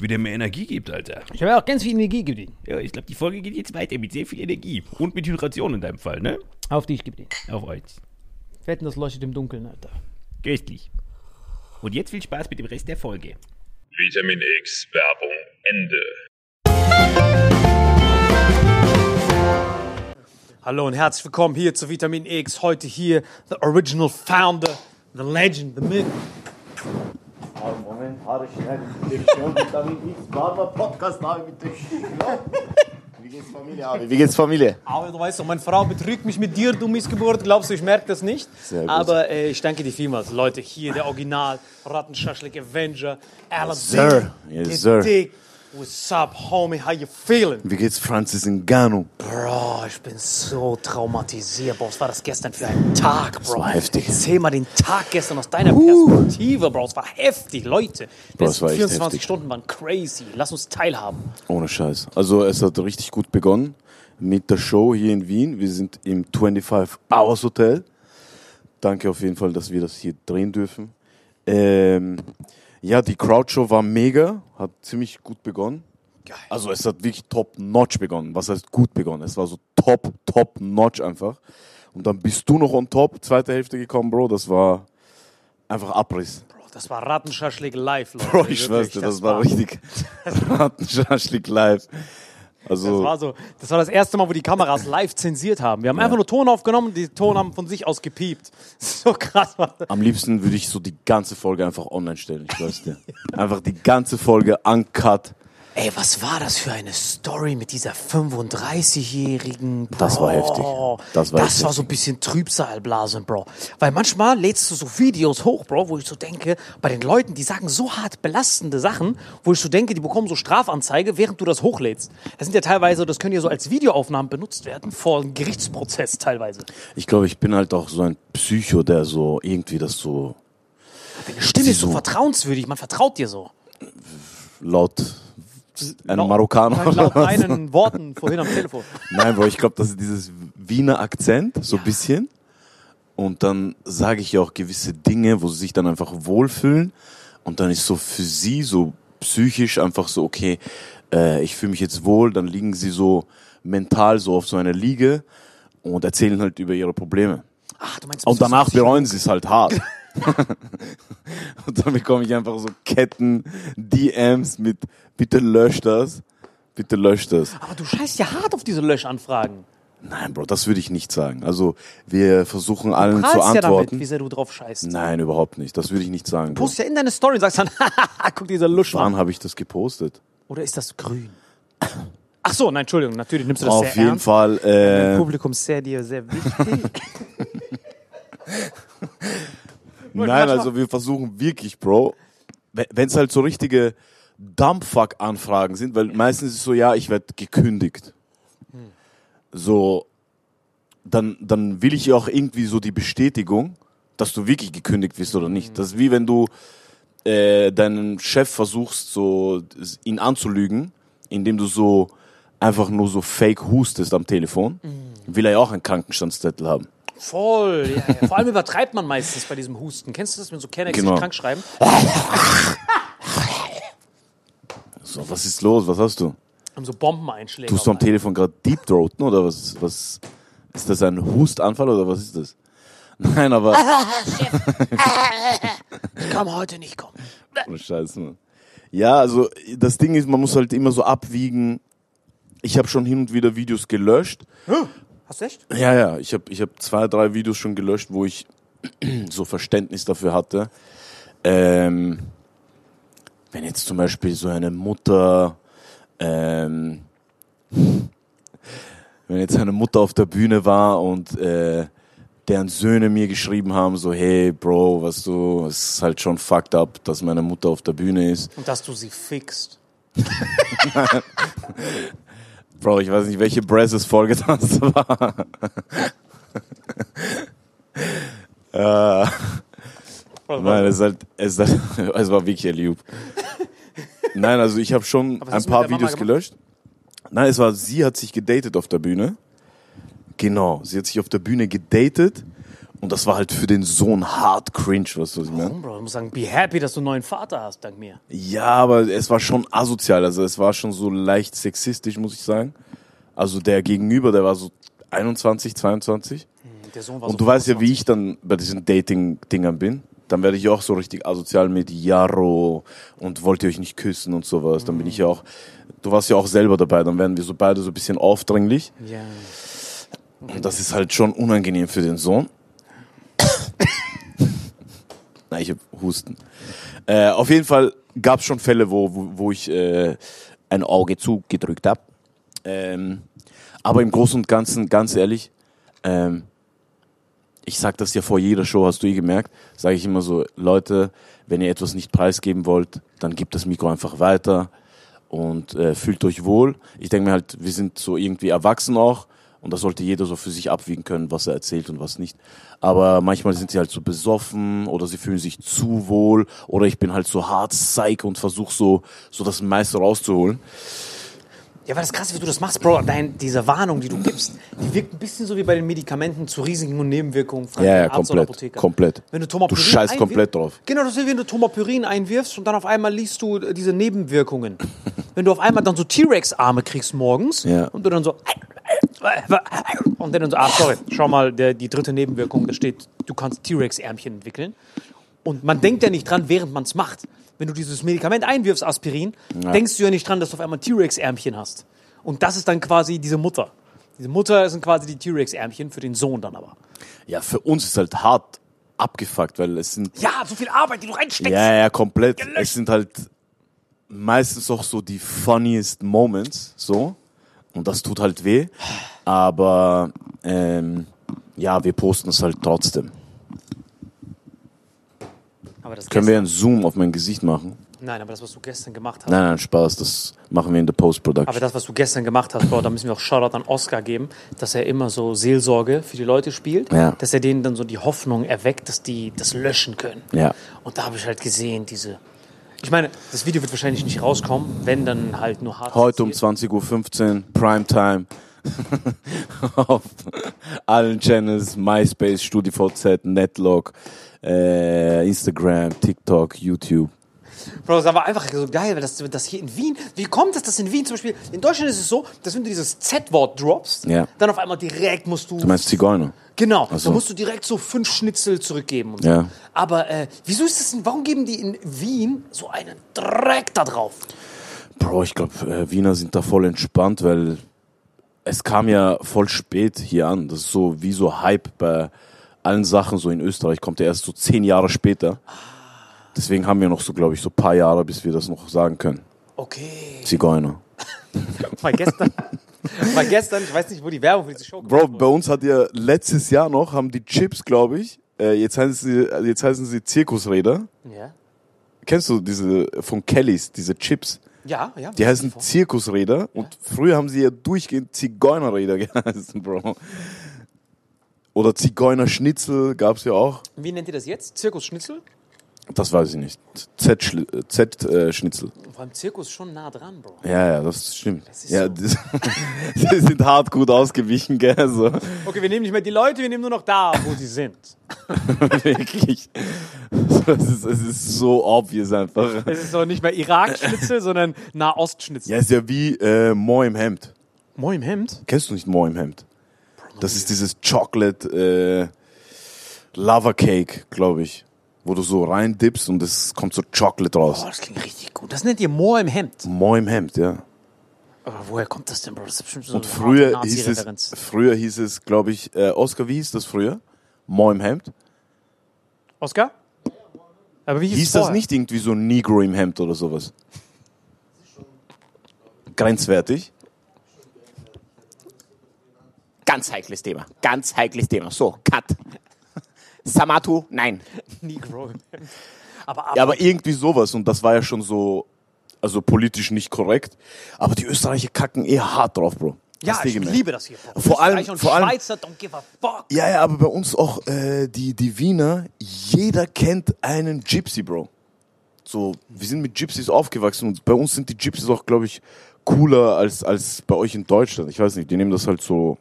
wie der mir Energie gibt, Alter. Ich habe auch ganz viel Energie gegeben. Ja, ich glaube, die Folge geht jetzt weiter mit sehr viel Energie. Und mit Hydration in deinem Fall, ne? Auf dich gegeben. Auf euch. Wetten, das leuchtet im Dunkeln, Alter. Köstlich. Und jetzt viel Spaß mit dem Rest der Folge. Vitamin X Werbung Ende. Hallo und herzlich willkommen hier zu Vitamin X. Heute hier the original founder, the legend, the myth. Moment, Haare schneiden. Definition Vitamin X, Barber Podcast, David mit dem Wie geht's Familie, Abi? Wie geht's Familie? Aber du weißt doch, meine Frau betrügt mich mit dir, du Missgeburt. Glaubst du, ich merke das nicht? Sehr gut. Aber äh, ich danke dir vielmals. Leute, hier der Original Rattenschaschlik Avenger, Aladdin. Sir. Yes, sir. What's up, homie? How you feeling? Wie geht's Francis Ngannou? Bro, ich bin so traumatisiert, Bro. Was war das gestern für ein Tag, Bro? war heftig. Erzähl mal den Tag gestern aus deiner Perspektive, Bro. Es war heftig, Leute. Bro, es war echt 24 heftig. Stunden waren crazy. Lass uns teilhaben. Ohne Scheiß. Also es hat richtig gut begonnen mit der Show hier in Wien. Wir sind im 25 Hours Hotel. Danke auf jeden Fall, dass wir das hier drehen dürfen. Ähm, ja, die Crowdshow war mega, hat ziemlich gut begonnen. Geil. Also es hat wirklich top-notch begonnen. Was heißt gut begonnen? Es war so top, top-notch einfach. Und dann bist du noch on top, zweite Hälfte gekommen, Bro. Das war einfach Abriss. Bro, das war Rattenschaschlik live, Leute. Bro, ich schwör's dir, das, war richtig Rattenschaschlik live. Also, Das war so, das war das erste Mal, wo die Kameras live zensiert haben. Wir haben einfach nur Ton aufgenommen, die Ton haben von sich aus gepiept. So krass war das. am liebsten würde ich so die ganze Folge einfach online stellen, ich weiß dir. Einfach die ganze Folge uncut. Ey, was war das für eine Story mit dieser 35-jährigen? Das war heftig. Das war das war so ein bisschen Trübsalblasen, Bro. Weil manchmal lädst du so Videos hoch, Bro, wo ich so denke, bei den Leuten, die sagen so hart belastende Sachen, wo ich so denke, die bekommen so Strafanzeige, während du das hochlädst. Das sind ja teilweise, das können ja so als Videoaufnahmen benutzt werden, vor einem Gerichtsprozess teilweise. Ich glaube, ich bin halt auch so ein Psycho, der so irgendwie das so Deine Stimme ist so Wieso? vertrauenswürdig, man vertraut dir so. laut einem Laut- Marokkaner. Laut meinen Worten vorhin am Telefon. Nein, Bro, ich glaube, das ist dieses Wiener Akzent, so ein bisschen. Und dann sage ich ja auch gewisse Dinge, wo sie sich dann einfach wohlfühlen. Und dann ist so für sie so psychisch einfach so, okay, äh, ich fühle mich jetzt wohl. Dann liegen sie so mental so auf so einer Liege und erzählen halt über ihre Probleme. Ach, du meinst, Und danach bereuen sie es halt hart. und dann bekomme ich einfach so Ketten, DMs mit, bitte lösch das, bitte lösch das. Aber du scheißt ja hart auf diese Löschanfragen. Nein, Bro, das würde ich nicht sagen. Also wir versuchen allen zu Prahlst ja damit, antworten. wie sehr du drauf scheißt. Nein, überhaupt nicht. Das würde ich nicht sagen. Bro. Post ja in deine Story und sagst dann, guck dieser Lusch Wann an. habe ich das gepostet? Oder ist das grün? Ach so, nein, Entschuldigung, natürlich nimmst du das Auf sehr jeden ernst. Fall. Dein Äh, Publikum sehr dir sehr wichtig. nein, also wir versuchen wirklich, Bro. Wenn es halt so richtige Dumpfuck-Anfragen sind, weil meistens ist es so, ja, ich werde gekündigt. So, dann, dann will ich ja auch irgendwie so die Bestätigung, dass du wirklich gekündigt wirst oder nicht. Das ist wie wenn du äh, deinen Chef versuchst, so ihn anzulügen, indem du so einfach nur so fake hustest am Telefon, will er ja auch einen Krankenstandszettel haben. Voll, ja, ja. Vor allem übertreibt man meistens bei diesem Husten. Kennst du das, wenn so Kennex Genau. sich krank schreiben? So, was ist los? Was hast du? Haben so Bombeneinschläge. Tust du am. Telefon gerade Deep Throaten oder was? Was ist das ein Hustanfall oder was ist das? Nein, aber Ich kann heute nicht kommen. oh, Scheiße. Mann. Ja, also das Ding ist, man muss halt immer so abwiegen. Ich habe schon hin und wieder Videos gelöscht. Hast du echt? Ja, ja, ich habe ich hab zwei, drei Videos schon gelöscht, wo ich so Verständnis dafür hatte. Ähm, wenn jetzt zum Beispiel so eine Mutter, ähm, wenn jetzt eine Mutter auf der Bühne war und äh, deren Söhne mir geschrieben haben, so hey Bro, was du, es ist halt schon fucked up, dass meine Mutter auf der Bühne ist. Und dass du sie fixst. Bro, ich weiß nicht, welche Brazos-Folge das war. äh, nein, es, halt, es, halt, es war wirklich lieb. Nein, also ich habe schon ein paar Videos gelöscht. Nein, es war, sie hat sich gedatet auf der Bühne. Genau, sie hat sich auf der Bühne gedatet. Und das war halt für den Sohn hart cringe, was du, was ich meine? Warum, Bro? Du musst sagen, be happy, dass du einen neuen Vater hast, dank mir. Ja, aber es war schon asozial. Also es war schon so leicht sexistisch, muss ich sagen. Also der Gegenüber, der war so 21, 22. Der Sohn war so Und du weißt ja, 25. wie ich dann bei diesen Dating-Dingern bin. Dann werde ich auch so richtig asozial mit Jaro und wollt ihr euch nicht küssen und sowas. Dann bin ich ja auch, du warst ja auch selber dabei. Dann werden wir so beide so ein bisschen aufdringlich. Ja. Und das ist halt schon unangenehm für den Sohn. Nein, ich hab Husten. Äh, auf jeden Fall gab es schon Fälle, wo, wo, wo ich äh, ein Auge zugedrückt habe. Ähm, aber im Großen und Ganzen, ganz ehrlich, ähm, ich sag das ja vor jeder Show, hast du eh gemerkt, sage ich immer so, Leute, wenn ihr etwas nicht preisgeben wollt, dann gebt das Mikro einfach weiter und äh, fühlt euch wohl. Ich denke mir halt, wir sind so irgendwie erwachsen auch und da sollte jeder so für sich abwiegen können, was er erzählt und was nicht. Aber manchmal sind sie halt so besoffen oder sie fühlen sich zu wohl oder ich bin halt so hart psych und versuche so, so das meiste rauszuholen. Ja, weil das krass, wie du das machst, Bro. Dein, diese Warnung, die du gibst, die wirkt ein bisschen so wie bei den Medikamenten zu Risiken und Nebenwirkungen von Ja, ja, Arzt komplett, Apotheker. komplett. Wenn du Du Tomapyrin scheißt einwirfst- komplett drauf. Genau, das ist wie wenn du Tomapyrin einwirfst und dann auf einmal liest du äh, diese Nebenwirkungen. wenn du auf einmal dann so T-Rex-Arme kriegst morgens Ja. und du dann so und dann so, ah, sorry, schau mal, der, die dritte Nebenwirkung, da steht, du kannst T-Rex-Ärmchen entwickeln. Und man denkt ja nicht dran, während man es macht. Wenn du dieses Medikament einwirfst, Aspirin, denkst du ja nicht dran, dass du auf einmal T-Rex-Ärmchen hast. Und das ist dann quasi diese Mutter. Diese Mutter sind quasi die T-Rex-Ärmchen für den Sohn dann aber. Ja, für uns ist halt hart abgefuckt, weil es sind Ja, so viel Arbeit, die du reinsteckst. Ja, ja, komplett. Gelöscht. Es sind halt meistens auch so die funniest Moments, so. Und das tut halt weh. Aber ähm, ja, wir posten es halt trotzdem. Aber das Können wir einen Zoom auf mein Gesicht machen? Nein, aber das, was du gestern gemacht hast. Nein, nein, Spaß, das machen wir in der Post-Production. Aber das, was du gestern gemacht hast, Bro, da müssen wir auch Shoutout an Oscar geben, dass er immer so Seelsorge für die Leute spielt, Ja. dass er denen dann so die Hoffnung erweckt, dass die das löschen können. Ja. Und da habe ich halt gesehen, diese. Ich meine, das Video wird wahrscheinlich nicht rauskommen, wenn dann halt nur hart. Heute um 20.15 Uhr, Primetime. auf allen Channels, MySpace, StudiVZ, Netlog, äh, Instagram, TikTok, YouTube. Bro, das war einfach so geil, weil das, das hier in Wien, wie kommt es, dass in Wien zum Beispiel, in Deutschland ist es so, dass wenn du dieses Z-Wort droppst, Ja. dann auf einmal direkt musst du. Du meinst Zigeuner? Genau, so. da musst du direkt so fünf Schnitzel zurückgeben und so. Ja. Aber äh, wieso ist das denn, warum geben die in Wien so einen Dreck da drauf? Bro, ich glaube, äh, Wiener sind da voll entspannt, weil es kam ja voll spät hier an. Das ist so wie so Hype bei allen Sachen so in Österreich. Kommt ja erst so zehn Jahre später. Deswegen haben wir noch so, glaube ich, so ein paar Jahre, bis wir das noch sagen können. Okay. Zigeuner. Weil gestern, weil gestern, ich weiß nicht, wo die Werbung für diese Show Bro, bei uns hat ja letztes Jahr noch, haben die Chips, glaube ich, äh, jetzt, heißen sie, jetzt heißen sie Zirkusräder. Ja, Kennst du diese von Kellys, diese Chips? ja. ja Die heißen Zirkusräder und früher haben sie ja durchgehend Zigeunerräder geheißen, Bro. Oder Zigeunerschnitzel gab's ja auch. Wie nennt ihr das jetzt? Zirkusschnitzel? Das weiß ich nicht. Z-Schnitzel. Z, äh. Vor allem Zirkus schon nah dran, Bro. ja, ja, das stimmt. ist ja, so. das, die sind hart gut ausgewichen, gell? So. Okay, wir nehmen nicht mehr die Leute, wir nehmen nur noch da, wo sie sind. Wirklich. Das ist, es ist so obvious einfach. Es ist doch nicht mehr Irak-Schnitzel, sondern Nahost-Schnitzel. Ja, ist ja wie äh, Mo im Hemd. Moi im Hemd? Kennst du nicht Mo im Hemd? Das ist dieses Chocolate äh, Lava Cake, glaube ich. Wo du so rein dippst und es kommt so Chocolate raus. Oh, das klingt richtig gut. Das nennt ihr Moor im Hemd. Mo im Hemd, ja. Aber woher kommt das denn, Bro? Das ist bestimmt so Und früher hieß es, früher hieß es, glaube ich, äh, Oscar, wie hieß das früher? Mo im Hemd. Oscar? Aber wie hieß, Hieß das nicht irgendwie so Negro im Hemd oder sowas? Grenzwertig? Ganz heikles Thema. Ganz heikles Thema. So, Cut. Samatu, nein. Negro. Aber, aber, Ja, aber irgendwie sowas und das war ja schon so, also politisch nicht korrekt. Aber die Österreicher kacken eher hart drauf, Bro. ja, ich gemerkt? liebe das hier. Bro. Vor allem- vor allem- Schweizer don't give a fuck. Ja, ja, aber bei uns auch äh, die, die Wiener, jeder kennt einen Gypsy, Bro. So, wir sind mit Gypsies aufgewachsen und bei uns sind die Gypsies auch, glaube ich, cooler als, als bei euch in Deutschland. Ich weiß nicht, die nehmen das halt so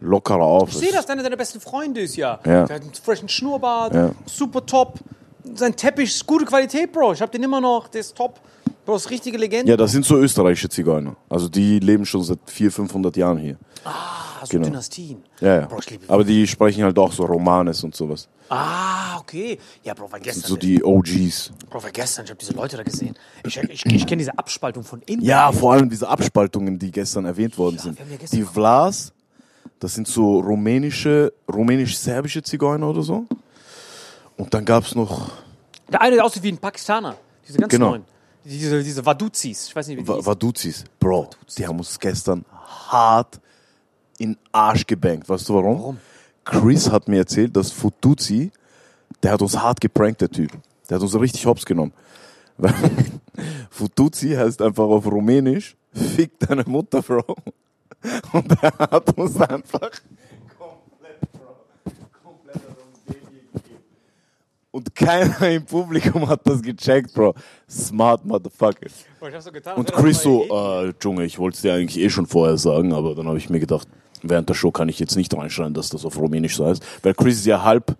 lockerer auf. Ich sehe das, einer deiner besten Freunde ist ja. Ja. Der hat einen freshen Schnurrbart, Ja. super top. Sein Teppich ist gute Qualität, Bro. Ich hab den immer noch, der ist top. Bro, ist richtige Legende. Ja, das sind so österreichische Zigeuner. Also die leben schon seit 400, 500 Jahren hier. Ah, so genau. Dynastien. Ja, ja. Bro, Aber die sprechen halt auch so Romanes und sowas. Ah, okay. Ja, Bro, weil Das sind gestern, so die OGs. Bro, weil gestern, ich habe diese Leute da gesehen. Ich, ich, ich kenne diese Abspaltung von innen. Ja, vor allem diese Abspaltungen, die gestern erwähnt worden Ja, sind. ja gestern- Die Vlas, das sind so rumänische, rumänisch-serbische Zigeuner oder so. Und dann gab's noch Der eine, der aussieht wie ein Pakistaner. Diese ganz Genau. neuen. Diese, diese Waduzis. Ich weiß nicht, wie die Va- hießen. Vaduzis. Bro, die haben uns gestern hart in den Arsch gebankt. Weißt du warum? Warum? Chris hat mir erzählt, dass Futuzi, der hat uns hart geprankt, der Typ. Der hat uns richtig hops genommen. Futuzi heißt einfach auf Rumänisch, fick deine Mutter, Bro. Und er hat uns einfach komplett, Bro, komplett aus dem Baby gegeben. Und keiner im Publikum hat das gecheckt, Bro. Smart Motherfucker. Und Chris so, äh, Junge, ich wollte es dir eigentlich eh schon vorher sagen, aber dann habe ich mir gedacht, während der Show kann ich jetzt nicht reinschreien, dass das auf Rumänisch so heißt. Weil Chris ist ja halb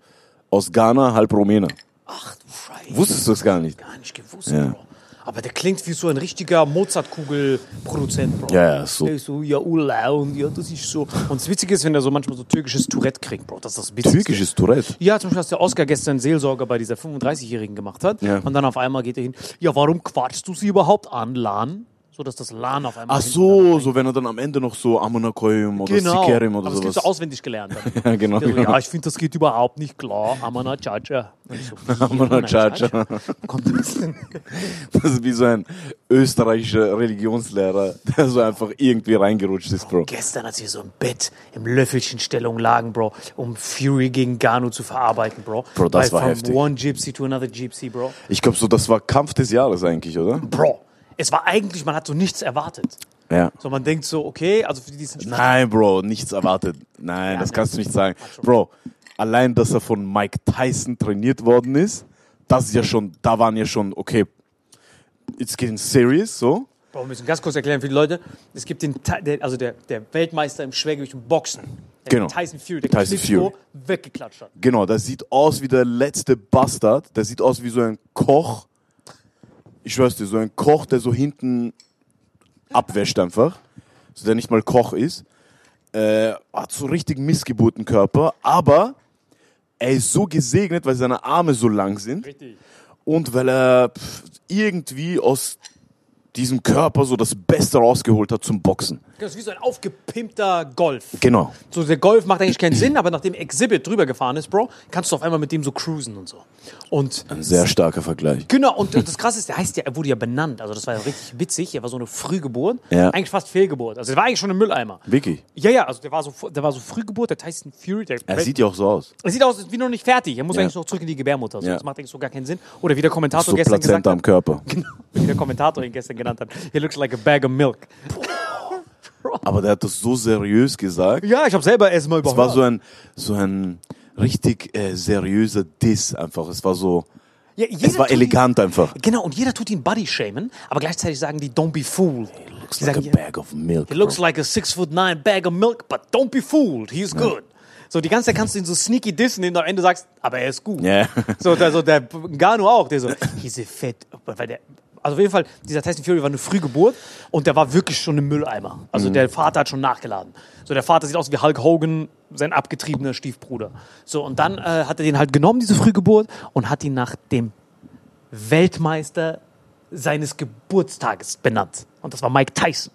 aus Ghana, halb Rumäner. Ach du Scheiße. Wusstest du das gar nicht? Gar nicht gewusst, Ja. Bro. Aber der klingt wie so ein richtiger Mozartkugel-Produzent, Bro. Ja, ja, so. Der ist so, ja, Ula, und ja, das ist so. Und das Witzige ist, wenn er so manchmal so türkisches Tourette kriegt, Bro. Das ist das Witzigste. Türkisches Tourette. Ja, zum Beispiel, als der Oscar gestern Seelsorger bei dieser 35-Jährigen gemacht hat. Ja. Und dann auf einmal geht er hin, ja, warum quatschst du sie überhaupt an, Lan? So, dass das Lan auf einmal. Ach so, so wenn er dann am Ende noch so Amonakoyim oder Genau. Sikerim oder Aber das sowas. du auswendig gelernt. Ja, genau. So, genau. ja, ich finde, das geht überhaupt nicht klar. Amana Chacha. Und ich so, Amana Chacha. Kommt das denn? Das ist wie so ein österreichischer Religionslehrer, der so einfach irgendwie reingerutscht ist, Bro. Gestern, als wir so im Bett im Löffelchenstellung lagen, Bro, um Fury gegen Ganu zu verarbeiten, Bro. Bro, das Weil war heftig. One Gypsy to another Gypsy, Bro. Ich glaube so, das war Kampf des Jahres eigentlich, oder? Bro, es war eigentlich, man hat so nichts erwartet. Ja. So, man denkt so, okay, also für die, die es nicht Nein, Bro, nichts erwartet. Nein, das kannst du nicht sagen. Bro, allein, dass er von Mike Tyson trainiert worden ist, das ist ja schon, da waren ja schon, okay, it's getting serious, so. Bro, wir müssen ganz kurz erklären für die Leute. Es gibt den, also der, der Weltmeister im Schwergewicht und Boxen. Der Genau. Tyson Fury, der Tyson Fury. weggeklatscht hat. Genau, der sieht aus wie der letzte Bastard. Der sieht aus wie so ein Koch. Ich schwör's dir, so ein Koch, der so hinten abwäscht einfach. So der nicht mal Koch ist. Äh, hat so richtig Missgeburtenkörper, aber er ist so gesegnet, weil seine Arme so lang sind. Richtig. Und weil er pff, irgendwie aus diesem Körper so das Beste rausgeholt hat zum Boxen. Das ist wie so ein aufgepimpter Golf. Genau. So, der Golf macht eigentlich keinen Sinn, aber nachdem Exhibit drüber gefahren ist, Bro, kannst du auf einmal mit dem so cruisen und so. Und Ein sehr starker Vergleich. Genau, und das Krasse ist, der heißt ja, er wurde ja benannt. Also das war ja richtig witzig. Er war so eine Frühgeburt. Ja. Eigentlich fast Fehlgeburt. Also der war eigentlich schon ein Mülleimer. Wirklich. Ja, ja, also der war so, der war so Frühgeburt, der Tyson Fury. Der Er sieht ja auch so aus. er sieht aus wie noch nicht fertig. Er muss Ja. eigentlich noch zurück in die Gebärmutter. So. Ja. Das macht eigentlich so gar keinen Sinn. Oder wie der Kommentator So gestern gesagt Plazenta am hat. Körper. Genau, wie der Kommentator ihn gestern genannt hat. He looks like a bag of milk. Aber der hat das so seriös gesagt. Ja, ich habe selber erstmal Es überhört. war so ein, so ein richtig äh, seriöser Diss einfach. Es war so, ja, es war tut ihn- elegant einfach. Genau, und jeder tut ihn Body shamen, aber gleichzeitig sagen die, don't be fooled. Looks Die like a sagen, bag of milk. He looks bro. like a six foot nine bag of milk, but don't be fooled. He's good. So, die ganze Zeit kannst du ihn so sneaky dissen, indem du am Ende sagst, aber er ist gut. Ja. So, der, so, der Gano auch, der so, he's a fat, weil der, also auf jeden Fall, dieser Tyson Fury war eine Frühgeburt und der war wirklich schon im Mülleimer. Also Mhm. der Vater hat schon nachgeladen. So, der Vater sieht aus wie Hulk Hogan, sein abgetriebener Stiefbruder. So, und dann äh, hat er den halt genommen, diese Frühgeburt, und hat ihn nach dem Weltmeister seines Geburtstages benannt. Und das war Mike Tyson.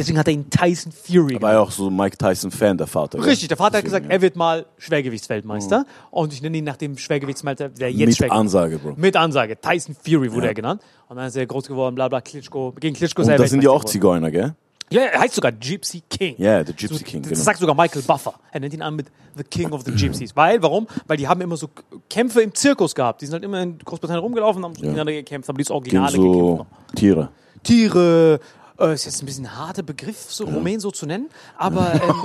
Deswegen hat er ihn Tyson Fury War ja auch so Mike Tyson-Fan, der Vater. Richtig, der Vater hat gesagt, er wird mal Schwergewichtsweltmeister. Und ich nenne ihn nach dem Schwergewichtsmeister, der jetzt Mit Ansage, Bro. Mit Ansage. Tyson Fury wurde er genannt. Und dann ist er groß geworden, bla bla, Klitschko. Gegen Klitschko selber. das sind ja auch Zigeuner, gell? Ja, er heißt sogar Gypsy King. Ja, der Gypsy So, King, Das genau. sagt sogar Michael Buffer. Er nennt ihn an mit The King of the Gypsies. Weil, warum? Weil die haben immer so Kämpfe im Zirkus gehabt. Die sind halt immer in Großbritannien rumgelaufen, haben gegeneinander gekämpft, haben dieses Gegen Originale gekämpft. so noch. Tiere. Tiere, äh, ist jetzt ein bisschen ein harter Begriff, so Rumän so zu nennen, aber ähm,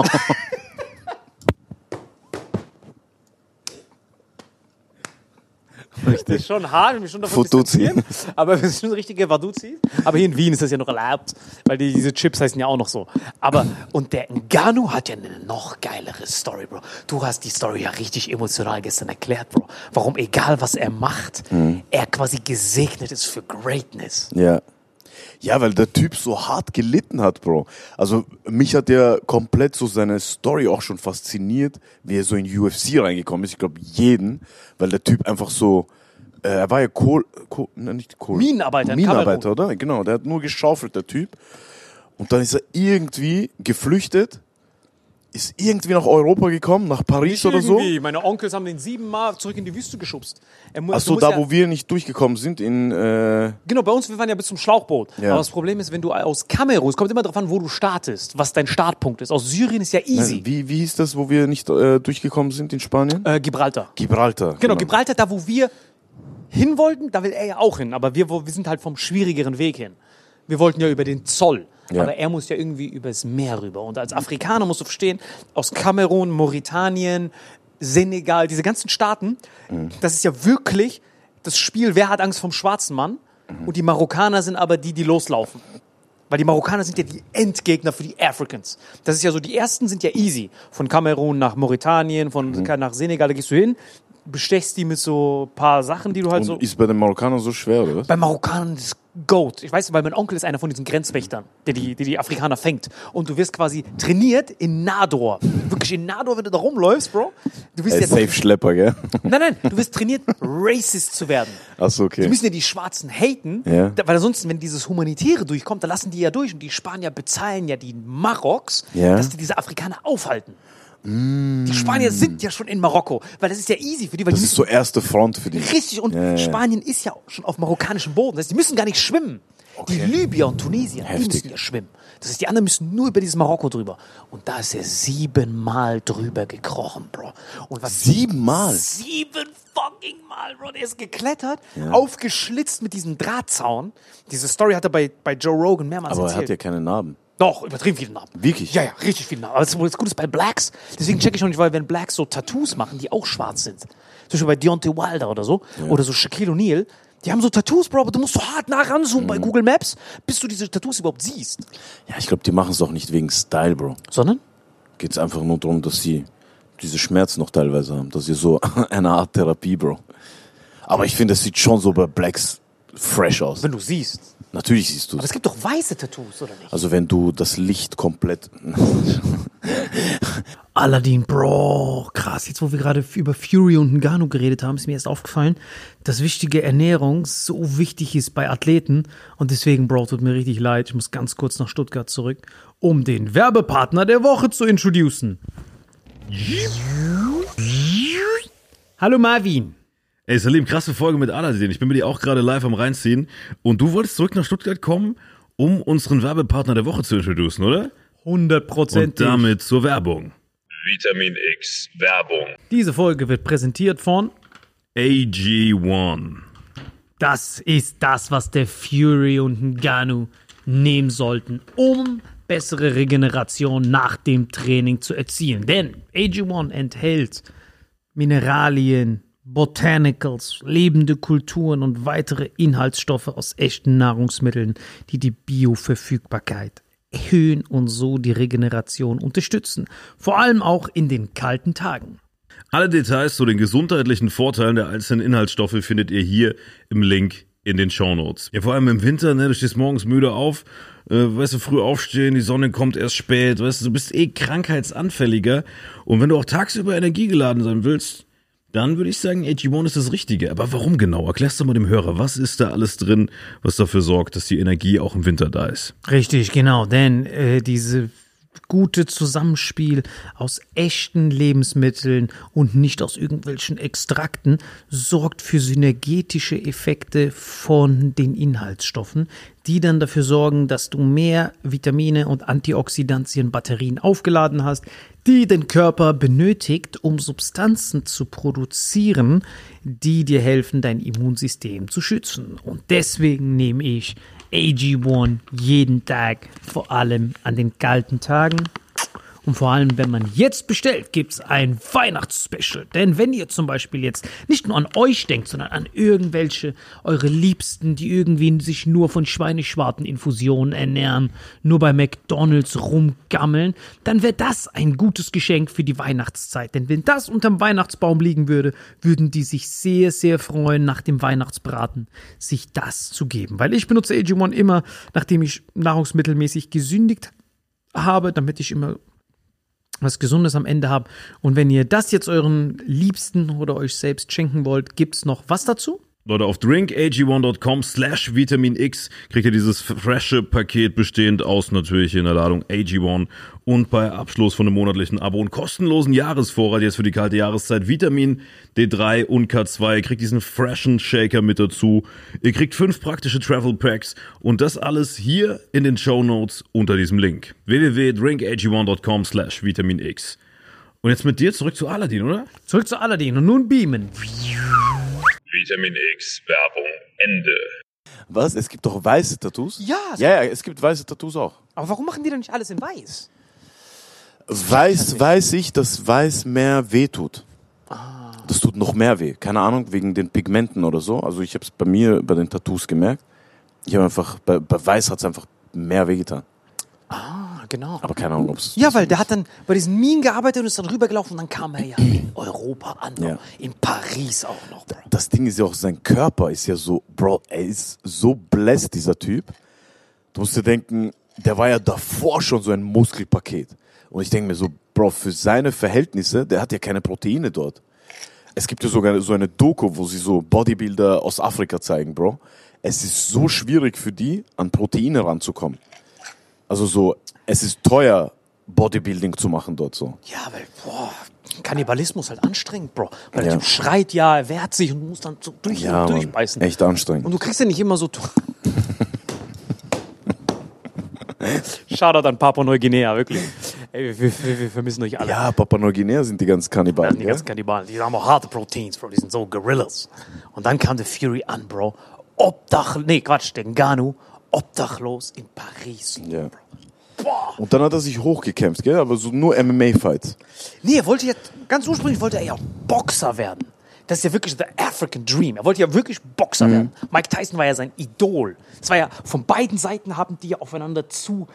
das ist schon hart, mich schon davon Futuzi. aber wir sind schon richtige Vaduzis. Aber hier in Wien ist das ja noch erlaubt, weil die, diese Chips heißen ja auch noch so. Aber, und der Ngannou hat ja eine noch geilere Story, Bro. Du hast die Story ja richtig emotional gestern erklärt, Bro. Warum, egal was er macht, er quasi gesegnet ist für Greatness. Ja. Ja, weil der Typ so hart gelitten hat, Bro. Also mich hat ja komplett so seine Story auch schon fasziniert, wie er so in UFC reingekommen ist. Ich glaube jeden, weil der Typ einfach so, äh, er war ja Kohl, Kohl ne, nicht Kohl. Minenarbeiter in Minenarbeiter, oder? Genau, der hat nur geschaufelt, der Typ. Und dann ist er irgendwie geflüchtet, ist irgendwie nach Europa gekommen, nach Paris oder so. Irgendwie. Meine Onkels haben den siebenmal zurück in die Wüste geschubst. Mu- Ach du so, musst da ja, wo wir nicht durchgekommen sind, in, äh, Genau, bei uns, wir waren ja bis zum Schlauchboot. Ja. Aber das Problem ist, wenn du aus Kamerun, es kommt immer darauf an, wo du startest, was dein Startpunkt ist. Aus Syrien ist ja easy. wie, wie hieß das, wo wir nicht äh, durchgekommen sind in Spanien? Äh, Gibraltar. Gibraltar. Genau, Gibraltar, da wo wir hin wollten, da will er ja auch hin. Aber wir, wo- wir sind halt vom schwierigeren Weg hin. Wir wollten ja über den Zoll. Ja. Aber er muss ja irgendwie übers Meer rüber. Und als Afrikaner musst du verstehen, aus Kamerun, Mauritanien, Senegal, diese ganzen Staaten, das ist ja wirklich das Spiel, wer hat Angst vom schwarzen Mann? Und die Marokkaner sind aber die, die loslaufen. Weil die Marokkaner sind ja die Endgegner für die Africans. Das ist ja so, die ersten sind ja easy. Von Kamerun nach Mauritanien, von nach Senegal, da gehst du hin, bestechst die mit so paar Sachen, die du halt Und so. ist bei den Marokkanern so schwer, oder was? Bei Marokkanern ist Goat. Ich weiß, weil mein Onkel ist einer von diesen Grenzwächtern, der die, der die Afrikaner fängt. Und du wirst quasi trainiert in Nador. Wirklich in Nador, wenn du da rumläufst, Bro. Du wirst Äh, ja Safe Schlepper, gell? Nein, nein, du wirst trainiert, racist zu werden. Achso, Die okay. müssen ja die Schwarzen haten, Ja. da- weil ansonsten, wenn dieses Humanitäre durchkommt, dann lassen die ja durch und die Spanier bezahlen ja die Maroks, Ja. dass die diese Afrikaner aufhalten. Die Spanier sind ja schon in Marokko, weil das ist ja easy für die, weil Das die ist so erste Front für die. Richtig, und Ja, ja, ja. Spanien ist ja schon auf marokkanischem Boden. Das heißt, die müssen gar nicht schwimmen. Die Libyer und Tunesier, die Heftig. müssen ja schwimmen. Das heißt, die anderen müssen nur über dieses Marokko drüber. Und da ist er siebenmal drüber gekrochen, Bro. Und was Siebenmal? Sieben fucking Mal, Bro. Der ist geklettert, aufgeschlitzt mit diesem Drahtzaun. Diese Story hat er bei, bei Joe Rogan mehrmals Aber er erzählt. hat ja keine Narben. Doch, übertrieben viele Narben. Wirklich? Ja, ja, richtig viele Narben. Aber das, das Gute ist bei Blacks, deswegen check ich auch nicht, weil wenn Blacks so Tattoos machen, die auch schwarz sind, zum Beispiel bei Deontay Wilder oder so, oder so Shaquille O'Neal, die haben so Tattoos, Bro, aber du musst so hart nah ranzoomen Mhm. bei Google Maps, bis du diese Tattoos überhaupt siehst. Ja, ich glaube, die machen es auch nicht wegen Style, Bro. Sondern? Geht es einfach nur darum, dass sie diese Schmerzen noch teilweise haben. Das ist so eine Art Therapie, Bro. Aber ich finde, es sieht schon so bei Blacks fresh aus. Wenn du siehst. Natürlich siehst du Aber es. es gibt doch weiße Tattoos, oder nicht? Also wenn du das Licht komplett... Aladdin, Bro, krass. Jetzt, wo wir gerade über Fury und Ngannou geredet haben, ist mir erst aufgefallen, dass wichtige Ernährung so wichtig ist bei Athleten. Und deswegen, Bro, tut mir richtig leid. Ich muss ganz kurz nach Stuttgart zurück, um den Werbepartner der Woche zu introducen. Hallo Marvin. Ey, Salim, krasse Folge mit Aladdin. Ich bin mit dir auch gerade live am reinziehen. Und du wolltest zurück nach Stuttgart kommen, um unseren Werbepartner der Woche zu introducen, oder? 100 Und damit zur Werbung. Vitamin X Werbung. Diese Folge wird präsentiert von AG1. Das ist das, was der Fury und Ngannou nehmen sollten, um bessere Regeneration nach dem Training zu erzielen. Denn AG1 enthält Mineralien, Botanicals, lebende Kulturen und weitere Inhaltsstoffe aus echten Nahrungsmitteln, die die Bioverfügbarkeit erhöhen und so die Regeneration unterstützen. Vor allem auch in den kalten Tagen. Alle Details zu den gesundheitlichen Vorteilen der einzelnen Inhaltsstoffe findet ihr hier im Link in den Shownotes. Ja, vor allem im Winter, ne, du stehst morgens müde auf, äh, weißt du, früh aufstehen, die Sonne kommt erst spät, weißt du, du bist eh krankheitsanfälliger. Und wenn du auch tagsüber energiegeladen sein willst, dann würde ich sagen, AG1 ist das Richtige. Aber warum genau? Erklärst du mal dem Hörer, was ist da alles drin, was dafür sorgt, dass die Energie auch im Winter da ist? Richtig, genau, denn äh, diese gute Zusammenspiel aus echten Lebensmitteln und nicht aus irgendwelchen Extrakten sorgt für synergetische Effekte von den Inhaltsstoffen, die dann dafür sorgen, dass du mehr Vitamine und Antioxidantien-Batterien aufgeladen hast, die den Körper benötigt, um Substanzen zu produzieren, die dir helfen, dein Immunsystem zu schützen. Und deswegen nehme ich AG1 jeden Tag, vor allem an den kalten Tagen. Und vor allem, wenn man jetzt bestellt, gibt es ein Weihnachtsspecial. Denn wenn ihr zum Beispiel jetzt nicht nur an euch denkt, sondern an irgendwelche eure Liebsten, die irgendwie sich nur von Schweineschwarteninfusionen ernähren, nur bei McDonalds rumgammeln, dann wäre das ein gutes Geschenk für die Weihnachtszeit. Denn wenn das unterm Weihnachtsbaum liegen würde, würden die sich sehr, sehr freuen, nach dem Weihnachtsbraten sich das zu geben. Weil ich benutze AG1 immer, nachdem ich nahrungsmittelmäßig gesündigt habe, damit ich immer was Gesundes am Ende habe. Und wenn ihr das jetzt euren Liebsten oder euch selbst schenken wollt, gibt's noch was dazu? Leute, auf drinkag1.com slash Vitamin X kriegt ihr dieses frische Paket bestehend aus natürlich in der Ladung AG1 und bei Abschluss von einem monatlichen Abo und kostenlosen Jahresvorrat jetzt für die kalte Jahreszeit Vitamin D3 und K2. Ihr kriegt diesen freshen Shaker mit dazu. Ihr kriegt fünf praktische Travel Packs und das alles hier in den Show Notes unter diesem Link. www.drinkag1.com slash Vitamin X. Und jetzt mit dir zurück zu Aladdin, oder? Zurück zu Aladdin und nun beamen. Vitamin X Werbung Ende. Was? Es gibt doch weiße Tattoos? Ja, Ja, ja, es gibt weiße Tattoos auch. Aber warum machen die denn nicht alles in weiß? Weiß, weiß ich, dass weiß mehr weh tut. Ah. Das tut noch mehr weh. Keine Ahnung, wegen den Pigmenten oder so. Also ich habe es bei mir, bei den Tattoos gemerkt. Ich habe einfach, bei, bei weiß hat es einfach mehr weh getan. Ah, genau. Aber keine Ahnung, ob es... Ja, weil der hat dann bei diesen Minen gearbeitet und ist dann rübergelaufen und dann kam er ja in Europa an. Ja. in Paris auch noch, Bro. Das Ding ist ja auch, sein Körper ist ja so, Bro, er ist so bläst, dieser Typ. Du musst dir denken, der war ja davor schon so ein Muskelpaket. Und ich denke mir so, Bro, für seine Verhältnisse, der hat ja keine Proteine dort. Es gibt ja sogar so eine Doku, wo sie so Bodybuilder aus Afrika zeigen, Bro. Es ist so schwierig für die, an Proteine ranzukommen. Also so, es ist teuer, Bodybuilding zu machen dort so. Ja, weil, boah, Kannibalismus halt anstrengend, Bro. Weil der Ja. Typ schreit ja, er wehrt sich und muss dann so durch, Ja, Mann, durchbeißen. echt anstrengend. Und du kriegst ja nicht immer so. Shoutout an Papua Neuguinea, wirklich. Ey, wir, wir, wir vermissen euch alle. Ja, Papua Neuguinea sind die ganzen Kannibalen. die gell? ganzen Kannibalen, die haben auch harte Proteins, Bro, die sind so Gorillas. Und dann kam der Fury an, Bro. Obdach, nee, Quatsch, der Nganu, obdachlos in Paris. Ja. Und dann hat er sich hochgekämpft, gell? Aber so nur MMA-Fights. Nee, er wollte ja, ganz ursprünglich wollte er ja Boxer werden. Das ist ja wirklich der African Dream. Er wollte ja wirklich Boxer werden. Mike Tyson war ja sein Idol. Es war ja, von beiden Seiten haben die ja aufeinander zu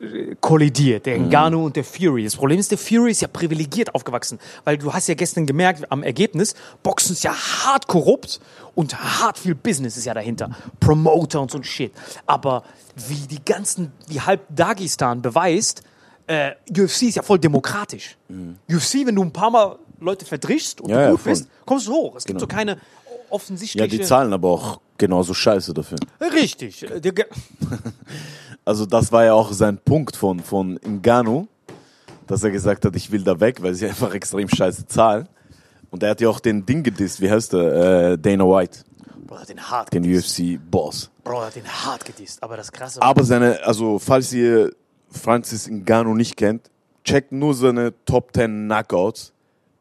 äh, kollidiert, der Ngannou und der Fury. Das Problem ist, der Fury ist ja privilegiert aufgewachsen, weil du hast ja gestern gemerkt am Ergebnis, Boxen ist ja hart korrupt und hart viel Business ist ja dahinter. Promoter und so ein Shit. Aber wie die ganzen, wie halb Dagestan beweist, äh, UFC ist ja voll demokratisch. UFC, wenn du ein paar Mal Leute verdrischst und Ja, du ja, gut voll. bist, kommst du hoch. Es gibt Genau. so keine Ja, offensichtliche... die zahlen aber auch genauso scheiße dafür. Richtig. Also das war ja auch sein Punkt von, von Ngannou, dass er gesagt hat, ich will da weg, weil sie einfach extrem scheiße zahlen. Und er hat ja auch den Ding gedisst, wie heißt der? Äh, Dana White, Bro, hat den hart den. UFC-Boss. Bro, hat den hart gedisst. Aber das Krasse Aber seine, also falls ihr Francis Ngannou nicht kennt, checkt nur seine Top 10 Knockouts.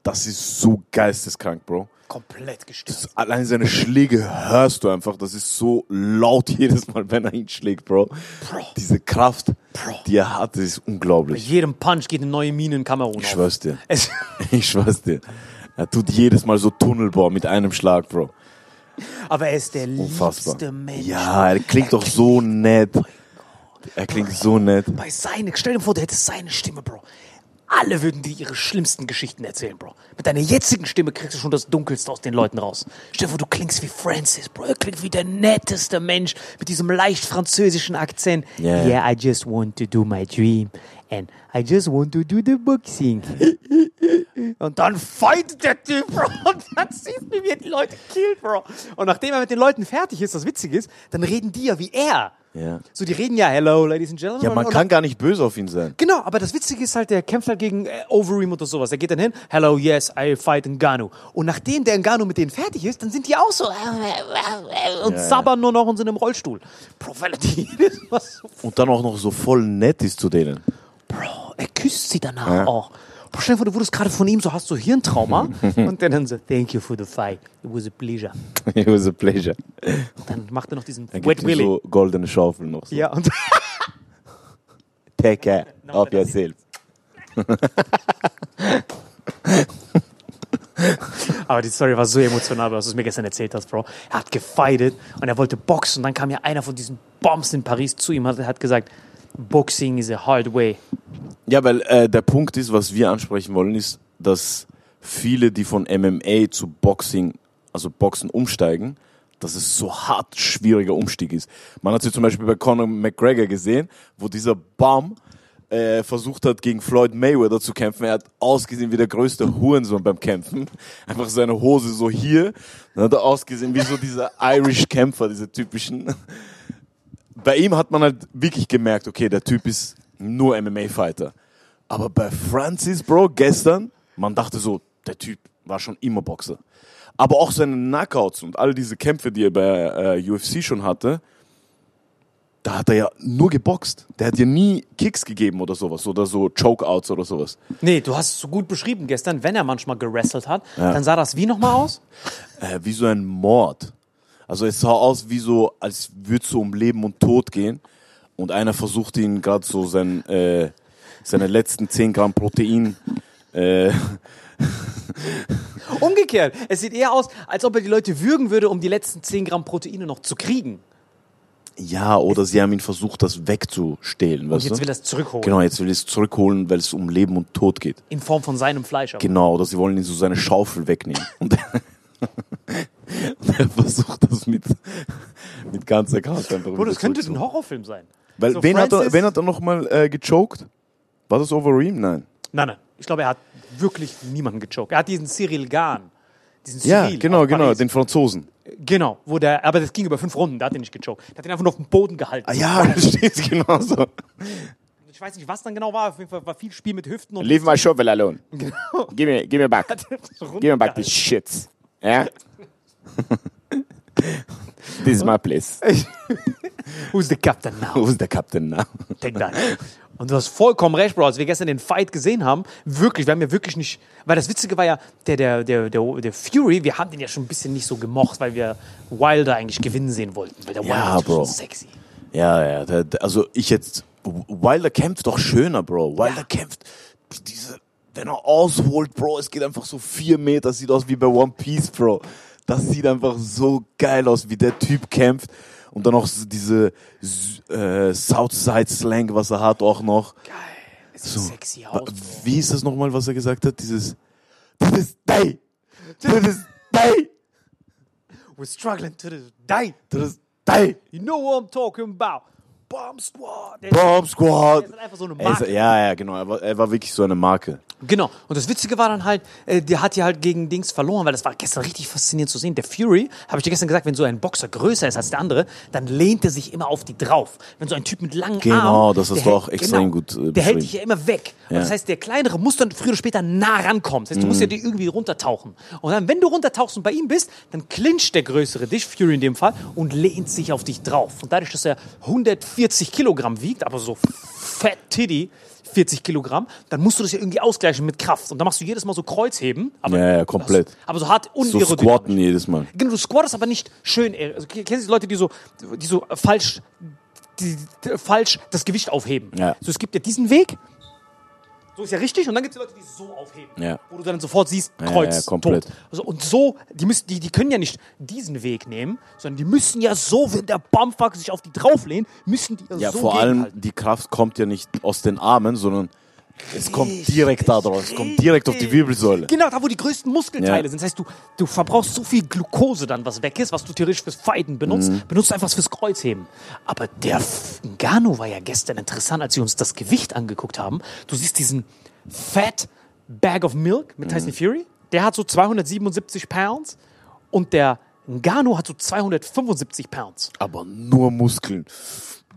Das ist so geisteskrank, Bro. komplett gestört. Allein seine Schläge hörst du einfach. Das ist so laut jedes Mal, wenn er ihn schlägt, Bro. Diese Kraft, die er hat, das ist Bei unglaublich. jedem Punch geht eine neue Mine in Kamerun Ich auf. schwör's dir. Es, Ich schwör's dir. Er tut jedes Mal so Tunnelbohr mit einem Schlag, Bro. aber er ist der Unfassbar. liebste Mensch. Ja, er klingt doch so nett. Er klingt so nett. Bei seine, stell dir vor, du hättest seine Stimme, Bro. Alle würden dir ihre schlimmsten Geschichten erzählen, Bro. Mit deiner jetzigen Stimme kriegst du schon das Dunkelste aus den Leuten raus. Stell dir vor, du klingst wie Francis, Bro. Er klingt wie der netteste Mensch mit diesem leicht französischen Akzent. Yeah. Yeah, I just want to do my dream. And I just want to do the boxing. Und dann fightet der Typ, Bro. Und dann siehst du, wie er die Leute killt, Bro. Und nachdem er mit den Leuten fertig ist, das Witzige ist, dann reden die ja wie er. Ja. So, die reden ja, hello, ladies and gentlemen. Ja, man Und- kann gar nicht böse auf ihn sein. Genau, aber das Witzige ist halt, der kämpft halt gegen äh, Overeem oder sowas. Er geht dann hin, hello, yes, I fight Ngannou. Und nachdem der Ngannou mit denen fertig ist, dann sind die auch so und sabbern nur noch und sind im Rollstuhl. Bro, die jedes Mal so, Und dann auch noch so voll nett ist zu denen. Bro, er küsst sie danach Ja. auch. Bro, stell dir vor, du wurdest gerade von ihm so, hast so Hirntrauma und der dann so, thank you for the fight, it was a pleasure. It was a pleasure. Und dann macht er noch diesen Dann Wet Willy. so goldene Schaufeln noch. So. Ja, und Take care of yourself. Aber die Story war so emotional, was du es mir gestern erzählt hast, Bro. Er hat gefightet und er wollte boxen. Und dann kam ja einer von diesen Bombs in Paris zu ihm und hat gesagt, Boxing is a hard way. Ja, weil äh, der Punkt ist, was wir ansprechen wollen, ist, dass viele, die von MMA zu Boxing, also Boxen umsteigen, dass es so hart schwieriger Umstieg ist. Man hat sie zum Beispiel bei Conor McGregor gesehen, wo dieser Bum äh, versucht hat, gegen Floyd Mayweather zu kämpfen. Er hat ausgesehen wie der größte Hurensohn beim Kämpfen. Einfach seine Hose so hier. Dann hat er ausgesehen wie so dieser Irish Kämpfer, diese typischen. Bei ihm hat man halt wirklich gemerkt, okay, der Typ ist nur MMA-Fighter. Aber bei Francis, Bro, gestern, man dachte so, der Typ war schon immer Boxer. Aber auch seine Knockouts und all diese Kämpfe, die er bei äh, UFC schon hatte, da hat er ja nur geboxt. Der hat ja nie Kicks gegeben oder sowas oder so Chokeouts oder sowas. Nee, du hast es so gut beschrieben gestern, wenn er manchmal gerestelt hat, dann sah das wie nochmal aus? Äh, wie so ein Mord. Also es sah aus wie so, als würde es so um Leben und Tod gehen. Und einer versucht ihn gerade so sein, äh, seine letzten 10 Gramm Protein. Äh, Umgekehrt, es sieht eher aus, als ob er die Leute würgen würde, um die letzten 10 Gramm Proteine noch zu kriegen. ja, oder sie haben ihn versucht, das wegzustehlen. Und jetzt du? will er es zurückholen. Genau, jetzt will er es zurückholen, weil es um Leben und Tod geht. In Form von seinem Fleisch. aber. Genau, oder sie wollen ihn so seine Schaufel wegnehmen. Und, er versucht das mit, mit ganzer Kraft einfach Bro, das könnte ein. Horrorfilm sein. Weil So wen, hat er, wen hat er nochmal äh, gechoked? War das Overeem? Nein. Nein, nein. Ich glaube, er hat wirklich niemanden gechoked. Er hat diesen Cyril Gahn. Diesen Ja, Cyril genau, aus genau, Paris. den Franzosen. Genau, wo der, aber das ging über fünf Runden, der hat ihn nicht gechoked. Der hat ihn einfach nur auf den Boden gehalten. Ah ja, das steht genau so. Ich weiß nicht, was dann genau war. Auf jeden Fall war viel Spiel mit Hüften und. Leave my shovel alone. Genau. Give me, give me back. Give me back this shit. Yeah? this is my place. Who's the captain now? Who's the captain now? Take that. Und du hast vollkommen recht, Bro. Als wir gestern den Fight gesehen haben, wirklich, wir haben ja wirklich nicht, weil das Witzige war ja, der, der, der, der, der Fury, wir haben den ja schon ein bisschen nicht so gemocht, weil wir Wilder eigentlich gewinnen sehen wollten. Weil der Wilder Ja, ist schon Bro. sexy. Ja, ja, also ich jetzt, Wilder kämpft doch schöner, Bro. Wilder kämpft, diese, wenn er ausholt, Bro, es geht einfach so vier Meter, sieht aus wie bei One Piece, Bro. Das sieht einfach so geil aus, wie der Typ kämpft. Und dann noch so diese äh, Southside-Slang, was er hat, auch noch. Geil. Es sieht sexy aus, Bro. Wie ist das nochmal, was er gesagt hat? Dieses, to this day, to this day, We're struggling to this day. to this day. You know what I'm talking about. Bomb Squad. Der Bomb Squad. Der ist einfach so eine Er ist, Marke. ja, ja, genau. Er war, er war wirklich so eine Marke. Genau. Und das Witzige war dann halt, äh, der hat ja halt gegen Dings verloren, weil das war gestern richtig faszinierend zu sehen. Der Fury, habe ich dir gestern gesagt, wenn so ein Boxer größer ist als der andere, dann lehnt er sich immer auf die drauf. Wenn so ein Typ mit langen Genau, Armen, das der du hält- auch extrem gut, äh, Der hält dich ja immer weg. Und Ja. das heißt, der kleinere muss dann früher oder später nah rankommen. Das heißt, du Mhm. musst ja dir irgendwie runtertauchen. Und dann, wenn du runtertauchst und bei ihm bist, dann clincht der größere dich, Fury in dem Fall, und lehnt sich auf dich drauf. Und dadurch, dass er 140 Kilogramm wiegt, aber so fett Titty, 40 Kilogramm, dann musst du das ja irgendwie ausgleichen mit Kraft. Und dann machst du jedes Mal so Kreuzheben. Aber, Ja, ja, komplett. Aber so hart So unaerodynamisch. squatten jedes Mal. Genau, du squattest aber nicht schön. äh, Also, kennst du die Leute, die so, die so falsch, die, die, falsch das Gewicht aufheben? Ja. So, es gibt ja diesen Weg. So ist ja richtig. Und dann gibt es Leute, die so aufheben. Ja. Wo du dann sofort siehst, Ja, Kreuz, ja, komplett. tot. Also, und so, die, müssen, die, die können ja nicht diesen Weg nehmen, sondern die müssen ja so, wenn der Bumfuck sich auf die drauflehnen, müssen die ja, Ja, so vor allem, die Kraft kommt ja nicht aus den Armen, sondern es kommt direkt da drauf. Es kommt direkt auf die Wirbelsäule. Genau, da wo die größten Muskelteile Ja. sind. Das heißt, du, du verbrauchst so viel Glucose dann, was weg ist, was du theoretisch fürs Fighten benutzt, Mhm. benutzt du einfach fürs Kreuzheben. Aber der Ngannou war ja gestern interessant, als wir uns das Gewicht angeguckt haben. Du siehst diesen Fat Bag of Milk mit Mhm. Tyson Fury. Der hat so 277 Pounds und der Ngannou hat so 275 Pounds. Aber nur Muskeln.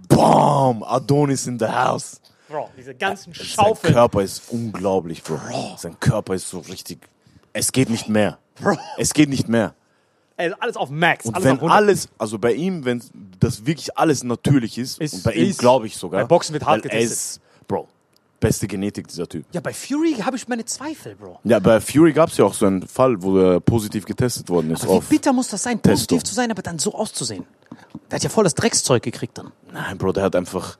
Bam! Adonis in the house. Bro, diese ganzen Sein Schaufeln. Körper ist unglaublich, Bro. Sein Körper ist so richtig. Es geht nicht mehr. Es geht nicht mehr. Also alles auf Max. Und alles wenn auf 100. alles, also bei ihm, wenn das wirklich alles natürlich ist, Ist- und bei ihm ist- glaube ich sogar. bei Boxen wird hart getestet. Bro, beste Genetik dieser Typ. Ja, bei Fury habe ich meine Zweifel, Bro. Ja, bei Fury gab es ja auch so einen Fall, wo er positiv getestet worden ist. Aber wie bitter muss das sein, positiv Testo. zu sein, aber dann so auszusehen? Der hat ja voll das Dreckszeug gekriegt dann. nein, Bro, der hat einfach,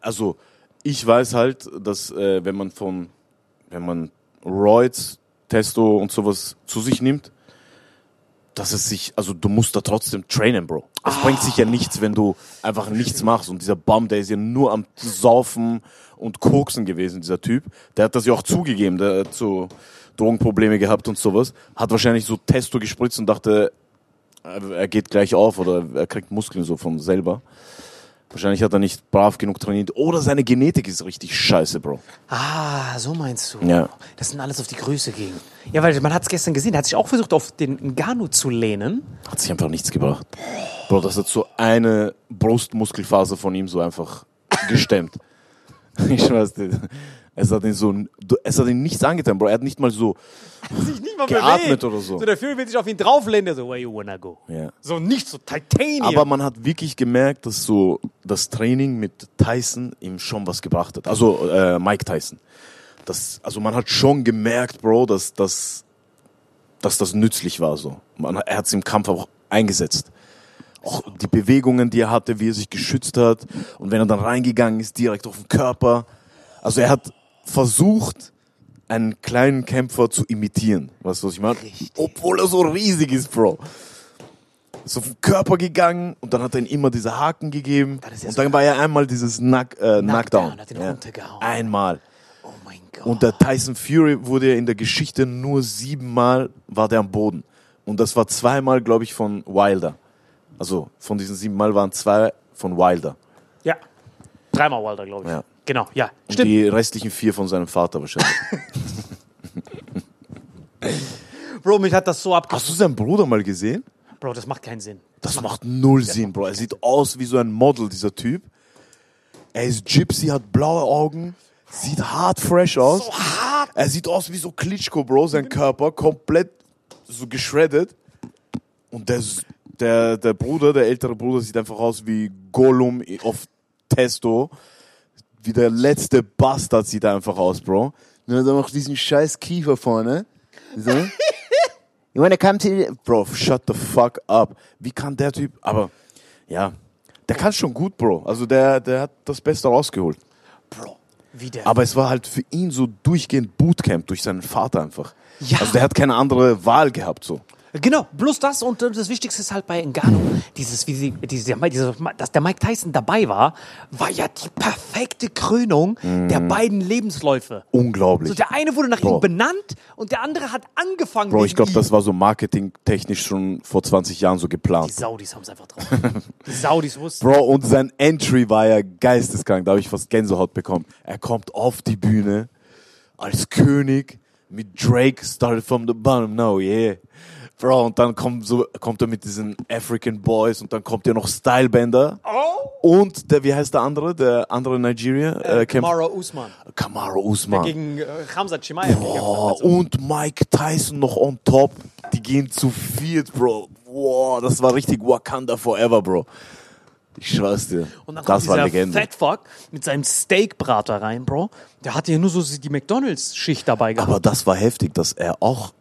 also ich weiß halt, dass äh, wenn man von, wenn man Roids, Testo und sowas zu sich nimmt, dass es sich, also du musst da trotzdem trainen, Bro. Es bringt sich ja nichts, wenn du einfach nichts machst. Und dieser Bum, der ist ja nur am Saufen und Koksen gewesen, dieser Typ. Der hat das ja auch zugegeben, der hat so Drogenprobleme gehabt und sowas. Hat wahrscheinlich so Testo gespritzt und dachte, er geht gleich auf oder er kriegt Muskeln so von selber. Wahrscheinlich hat er nicht brav genug trainiert. Oder seine Genetik ist richtig scheiße, Bro. Ah, so meinst du. Ja. Das sind alles auf die Größe gegen. Ja, weil man hat es gestern gesehen, der hat sich auch versucht, auf den Ngannou zu lehnen. Hat sich einfach nichts gebracht. Bro, das hat so eine Brustmuskelfaser von ihm so einfach gestemmt. Ich weiß nicht. Es hat ihn so, es hat ihn nichts angetan, Bro. Er hat nicht mal so, sich nicht mal Geatmet bewegt. oder so. So, der Fury will sich auf ihn drauflehnen, der so, where you wanna go? ja. So nicht so Titanium. Aber man hat wirklich gemerkt, dass so das Training mit Tyson ihm schon was gebracht hat. Also äh, Mike Tyson. Das, also man hat schon gemerkt, Bro, dass, dass, dass das nützlich war. So. Man, er hat es im Kampf auch eingesetzt. Auch die Bewegungen, die er hatte, wie er sich geschützt hat. Und wenn er dann reingegangen ist, direkt auf den Körper. Also er hat versucht, einen kleinen Kämpfer zu imitieren. Weißt du, was ich meine? Obwohl er so riesig ist, Bro ist auf den Körper gegangen und dann hat er ihm immer diese Haken gegeben. Ja und so dann war ja einmal dieses Knock, äh, Knockdown. hat ihn Ja. runtergehauen. Einmal. oh mein Gott. Und der Tyson Fury wurde ja in der Geschichte nur siebenmal war der am Boden. Und das war zweimal, glaube ich, von Wilder. Also von diesen siebenmal waren zwei von Wilder. ja. Dreimal Wilder, glaube ich. Ja. Genau, ja. Und Stimmt. die restlichen vier von seinem Vater wahrscheinlich. Bro, mich hat das so Hast abgeschlossen. du seinen Bruder mal gesehen? Bro, das macht keinen Sinn. Das macht null Sinn, Bro. Er sieht aus wie so ein Model, dieser Typ. Er ist Gypsy, hat blaue Augen, sieht hart fresh aus. So hart. Er sieht aus wie so Klitschko, Bro, sein Körper komplett so geschreddet. Und der, der, der Bruder, der ältere Bruder, sieht einfach aus wie Gollum auf Testo. Wie der letzte Bastard sieht einfach aus, Bro. Und dann noch diesen scheiß Kiefer vorne. So. You wanna come to the... Bro, shut the fuck up. Wie kann der Typ... Aber, ja, der kann schon gut, Bro. Also der, der hat das Beste rausgeholt. Bro, wie der. Aber es war halt für ihn so durchgehend Bootcamp durch seinen Vater einfach. Ja. Also der hat keine andere Wahl gehabt so. Genau, bloß das und das Wichtigste ist halt bei Ngannou, dieses, wie sie, diese, diese, dass der Mike Tyson dabei war, war ja die perfekte Krönung der beiden Lebensläufe. Unglaublich. So, der eine wurde nach Bro. ihm benannt und der andere hat angefangen Bro, ich glaube, das war so marketingtechnisch schon vor 20 Jahren so Die geplant. Saudis haben es einfach drauf. Die Saudis wussten. Bro, und sein Entry war ja geisteskrank. Da habe ich fast Gänsehaut bekommen. Er kommt auf die Bühne als König mit Drake, started from the bottom, no, yeah. Bro, und dann kommt, so, kommt er mit diesen African Boys und dann kommt ja noch Stylebender. Oh! Und der, wie heißt der andere? Der andere Nigeria? Äh, kämpft- Mara Usman Kamaru Usman. gegen äh, Hamza Chimaev. Oh, und Mike Tyson noch on top. Die gehen zu viert, Bro. Wow, das war richtig Wakanda Forever, Bro. Ich schwör's dir. Und dann kommt das war dieser Legende. Fatfuck mit seinem Steakbrater rein, Bro. Der hatte ja nur so die McDonalds-Schicht dabei gehabt. Aber das war heftig, dass er auch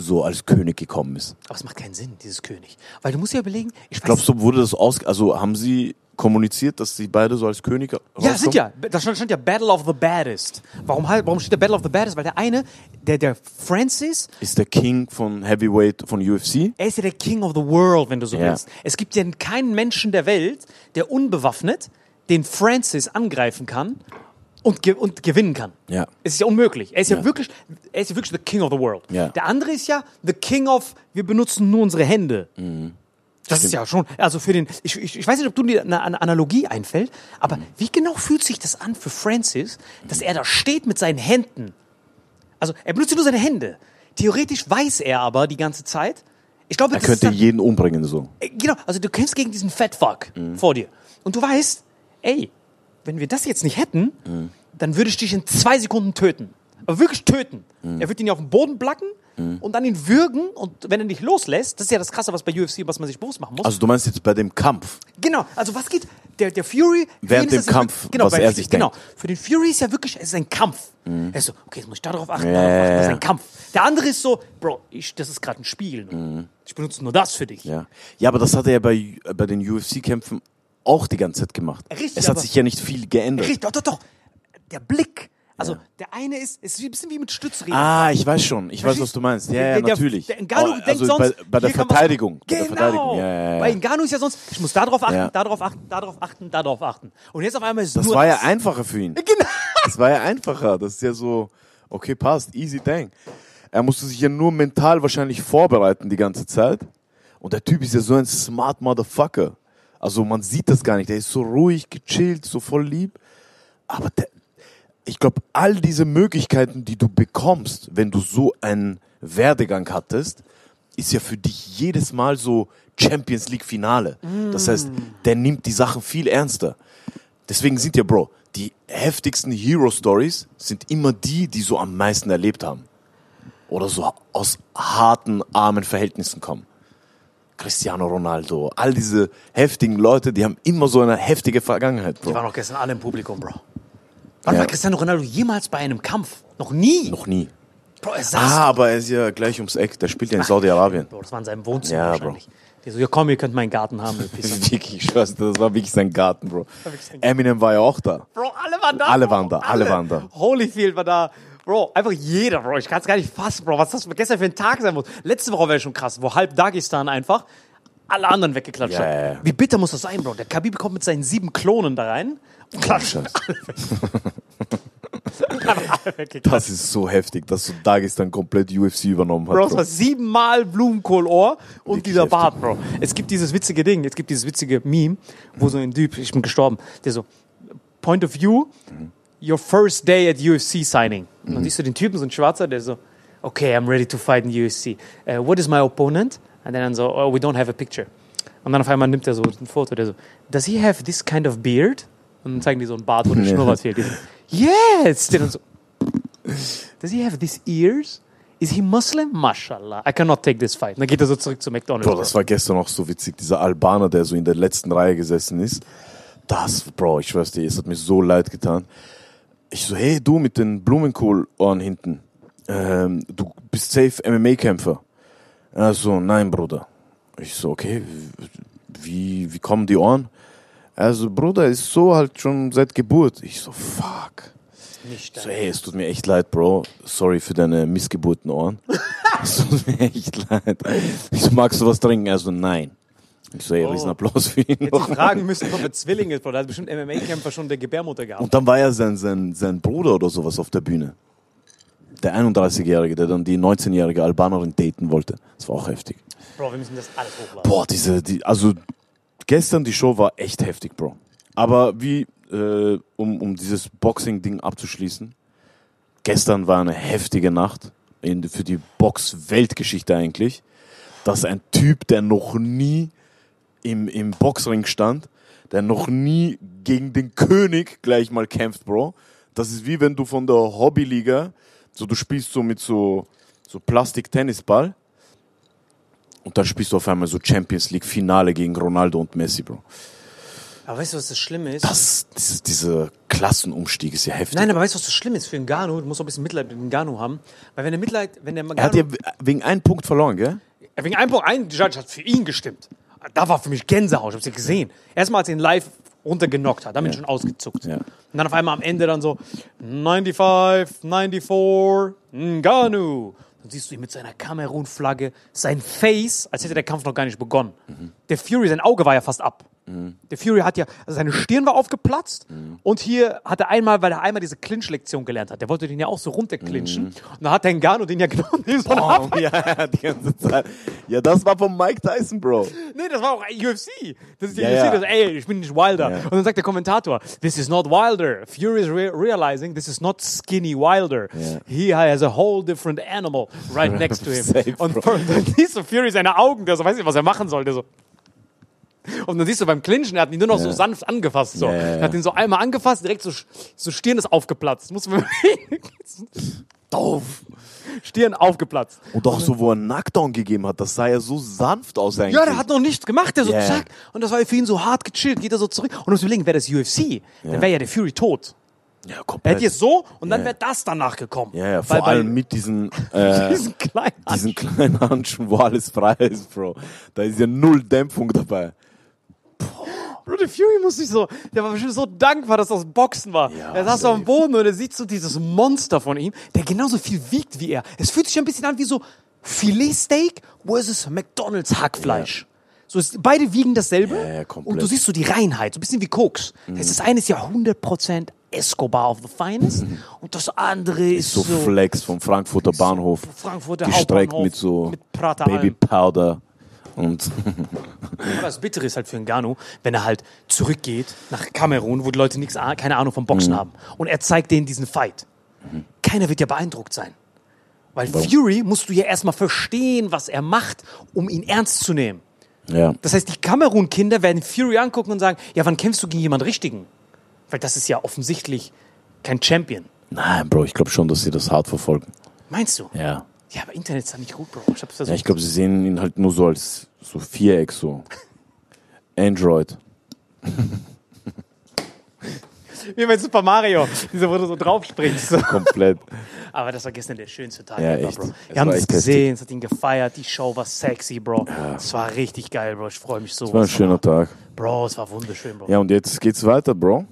so als König gekommen ist. Aber es macht keinen Sinn, dieses König. Weil du musst ja überlegen, ich weiß, Glaubst du, wurde das aus, also haben sie kommuniziert, dass sie beide so als König Ja, sind ja. Da stand, stand ja Battle of the Baddest. Warum, halt, warum steht der Battle of the Baddest? Weil der eine, der, der Francis, Ist der King von Heavyweight von UFC? er ist ja der King of the World, wenn du so Ja. willst. Es gibt ja keinen Menschen der Welt, der unbewaffnet den Francis angreifen kann und, ge und gewinnen kann. Ja. Es ist ja unmöglich. Er ist ja, Ja. wirklich, er ist ja wirklich the King of the World. Ja. Der andere ist ja the King of, wir benutzen nur unsere Hände. Mhm. Das ist ja schon, also für den, ich, ich, ich weiß nicht, ob du dir eine, eine Analogie einfällt, aber Mhm. wie genau fühlt sich das an für Francis, dass er da steht mit seinen Händen? Also er benutzt ja nur seine Hände. Theoretisch weiß er aber die ganze Zeit. Ich glaube, Er könnte dann, jeden umbringen so. äh, Genau, also du kämpfst gegen diesen Fatfuck Mhm. vor dir. Und du weißt, ey, wenn wir das jetzt nicht hätten, Mhm. dann würde ich dich in zwei Sekunden töten. Aber wirklich töten. Mhm. Er wird ihn ja auf den Boden placken und dann ihn würgen und wenn er nicht loslässt, das ist ja das Krasse, was bei UFC, was man sich bewusst machen muss. Also du meinst jetzt bei dem Kampf? Genau, also was geht, der, der Fury... Während dem Kampf, wirklich- genau, was er sich Genau, denkt. für den Fury ist ja wirklich, es ist ein Kampf. Er ist so, okay, jetzt muss ich da drauf achten, Ja, achten, das ist ein Kampf. Der andere ist so, Bro, ich, das ist gerade ein Spiel. nur. Ich benutze nur das für dich. Ja. Ja, aber das hat er ja bei, bei den UFC-Kämpfen auch die ganze Zeit gemacht. Richtig, es hat sich ja nicht viel geändert. Richtig, doch, doch, doch. Der Blick. Also, der eine ist, ist ein bisschen wie mit Stützrädern. Ah, ich weiß schon. Ich weiß, was du meinst. Ja, Der- ja, der- natürlich. Der Oh, denkt also sonst, bei, bei der Verteidigung. Bei Genau. der Verteidigung. Ja, ja, ja. Bei Ngannou ist ja sonst, ich muss da drauf achten, Ja. da drauf achten, da drauf achten, da drauf achten. Und jetzt auf einmal ist Das nur war ja das. einfacher für ihn. Genau. Das war ja einfacher. Das ist ja so, okay, passt, easy thing. Er musste sich ja nur mental wahrscheinlich vorbereiten die ganze Zeit. Und der Typ ist ja so ein smart Motherfucker. Also man sieht das gar nicht. Der ist so ruhig, gechillt, so voll lieb. Aber der, ich glaube, all diese Möglichkeiten, die du bekommst, wenn du so einen Werdegang hattest, ist ja für dich jedes Mal so Champions League Finale. Das heißt, der nimmt die Sachen viel ernster. Deswegen sind ja, Bro, die heftigsten Hero-Stories sind immer die, die so am meisten erlebt haben. Oder so aus harten, armen Verhältnissen kommen. Cristiano Ronaldo, all diese heftigen Leute, die haben immer so eine heftige Vergangenheit, Die waren Bro. doch gestern alle im Publikum, Bro. Wann Ja. war Cristiano Ronaldo jemals bei einem Kampf? Noch nie. Noch nie. Bro, er saß. Ah, aber er ist ja gleich ums Eck. Der spielt ja in Saudi-Arabien. Bro, das war in seinem Wohnzimmer Ja, wahrscheinlich. Die so, ja komm, ihr könnt meinen Garten haben. Wirklich, ich das war wirklich sein Garten, Bro. Eminem war ja auch da. Bro, alle waren da. Alle Bro. waren da, alle waren da. Holyfield war da. Bro, einfach jeder, Bro. Ich kann es gar nicht fassen, Bro. Was das gestern für ein Tag sein muss. Letzte Woche wäre schon krass, wo halb Dagestan einfach alle anderen weggeklatscht ja, ja. Wie bitter muss das sein, Bro? Der Khabib kommt mit seinen sieben Klonen da rein und klatscht alle weggeklatscht. Das ist so heftig, dass so Dagestan komplett UFC übernommen hat. Bro, es war siebenmal Blumenkohlohr und Wirklich dieser heftig. Bart, Bro. Es gibt dieses witzige Ding, es gibt dieses witzige Meme, wo so ein Typ, ich bin gestorben, der so, Point of View, your first day at UFC signing. Und dann siehst du den Typen, so ein Schwarzer, der so, okay, I'm ready to fight in UFC. Uh, what is my opponent? And then so, oh, we don't have a picture. Und dann auf einmal nimmt er so ein Foto, der so, does he have this kind of beard? Und dann zeigen die so ein Bart, wo der. Schnurrbart fehlt. So, yes! Der dann so, Does he have these ears? Is he Muslim? Mashallah. I cannot take this fight. Und dann geht er so zurück zu McDonald's. Bro, das war gestern auch so witzig. Dieser Albaner, der so in der letzten Reihe gesessen ist. Das, Bro, ich schwör's dir, es hat mir so leid getan. Ich so, hey, du mit den Blumenkohlohren hinten. Ähm, du bist safe MMA-Kämpfer. Er so, nein, Bruder. Ich so, okay, wie, wie kommen die Ohren? Also, Bruder, ist so halt schon seit Geburt. Ich so, fuck. Nicht So, hey, es tut mir echt leid, Bro. Sorry für deine missgeburten Ohren. es tut mir echt leid. Ich so, magst du was trinken? Er so, nein. Ich so, hey, Oh. riesen Applaus für ihn. Hätte ich fragen müssen, ob er Zwilling ist, Bro. Da hat bestimmt MMA-Kämpfer schon der Gebärmutter gehabt. Und dann war ja sein, sein, sein Bruder oder sowas auf der Bühne. Der 31-Jährige, der dann die 19-jährige Albanerin daten wollte. Das war auch heftig. Bro, wir müssen das alles hochladen. Boah, diese, die, also gestern die Show war echt heftig, Bro. Aber wie, äh, um, um dieses Boxing-Ding abzuschließen, gestern war eine heftige Nacht in, für die Box-Weltgeschichte eigentlich, dass ein Typ, der noch nie im, im Boxring stand, der noch nie gegen den König gleich mal kämpft, Bro. Das ist wie wenn du von der Hobbyliga, so du spielst so mit so, so Plastik-Tennisball und dann spielst du auf einmal so Champions League Finale gegen Ronaldo und Messi, Bro. Aber weißt du, was das Schlimme ist? Das, das dieser Klassenumstieg ist ja heftig. Nein, aber weißt du, was das Schlimme ist für Ngannou? Du musst auch ein bisschen Mitleid mit Ngannou haben. Weil wenn der Mitleid, wenn der er hat ja Ngannou, wegen einem Punkt verloren, gell? wegen einem Punkt, ein Judge hat für ihn gestimmt. Da war für mich Gänsehaut, ich hab's ja gesehen. Erstmal, als er ihn live runtergenockt hat, da bin ich schon ausgezuckt. Und dann auf einmal am Ende dann so 95, 94, Ngannou. Dann siehst du ihn mit seiner Kamerun-Flagge, sein Face, als hätte der Kampf noch gar nicht begonnen. Der Fury, sein Auge war ja fast ab. Der Fury hat ja, also seine Stirn war aufgeplatzt und hier hat er einmal, weil er einmal diese Clinch-Lektion gelernt hat, der wollte den ja auch so runterclinchen und dann hat der Ngannou den ja genommen, Oh, ja, ja, die ganze Zeit. Ja, das war von Mike Tyson, Bro. Nee, das war auch UFC. Das ist die Ja, UFC, ja. das, ey, ich bin nicht Wilder. Ja. Und dann sagt der Kommentator, this is not Wilder. Fury is re realizing this is not skinny Wilder. He has a whole different animal right next to him. Safe, und Bro. dann siehst du Fury seine Augen, der so weiß nicht, was er machen soll. Der so. Und dann siehst du beim Clinchen, er hat ihn nur noch so Ja. sanft angefasst. So. Ja. Er hat ihn so einmal angefasst, direkt so, so Stirn ist aufgeplatzt. Muss man Doof. Stirn aufgeplatzt. Und auch so, wo er einen Knockdown gegeben hat, das sah ja so sanft aus eigentlich. Ja, der hat noch nichts gemacht, der so ja. zack. Und das war für ihn so hart gechillt, geht er so zurück. Und du musst überlegen, wäre das UFC, dann wäre ja der Fury tot. ja, Er komplett. hätte jetzt so und dann Ja. wäre das danach gekommen. ja, ja, vor allem mit diesen, äh, diesen kleinen diesen kleinen Handschuhen, wo alles frei ist, Bro. Da ist ja null Dämpfung dabei. Der Fury muss sich so, der war bestimmt so dankbar, dass das Boxen war. Ja, er saß so am safe. Boden und er sieht so dieses Monster von ihm, der genauso viel wiegt wie er. Es fühlt sich ein bisschen an wie so Filetsteak versus McDonalds Hackfleisch. So ist, beide wiegen dasselbe Ja, ja, und du siehst so die Reinheit, so ein bisschen wie Koks. Das, ist, das eine ist ja 100% Escobar of the finest und das andere ist, So, Flex vom Frankfurter Bahnhof. Frankfurter gestreckt Hauptbahnhof mit so mit Baby. Powder. Und das Bittere ist halt für Ngannou, wenn er halt zurückgeht nach Kamerun, wo die Leute nichts, ah- keine Ahnung vom Boxen haben. Und er zeigt denen diesen Fight. Keiner wird ja beeindruckt sein. Weil Fury musst du ja erstmal verstehen, was er macht, um ihn ernst zu nehmen. ja. Das heißt, die Kamerun-Kinder werden Fury angucken und sagen, ja, wann kämpfst du gegen jemanden Richtigen? Weil das ist ja offensichtlich kein Champion. Nein, Bro, ich glaube schon, dass sie das hart verfolgen. Meinst du? Ja. Ja, aber Internet ist da nicht gut, Bro. Ich hab's versucht. Ja, ich glaube, sie sehen ihn halt nur so als so Viereck, so. Android. Wie bei Super Mario, diese, wo du so drauf springst. So. Komplett. Aber das war gestern der schönste Tag Ja, ever, echt. Bro. Es Wir haben es echt heftig. gesehen, es hat ihn gefeiert, die Show war sexy, Bro. Es war richtig geil, Bro. Ich freue mich so. Das war ein schöner Tag. Bro, es war wunderschön, Bro. Ja, und jetzt geht's weiter, Bro.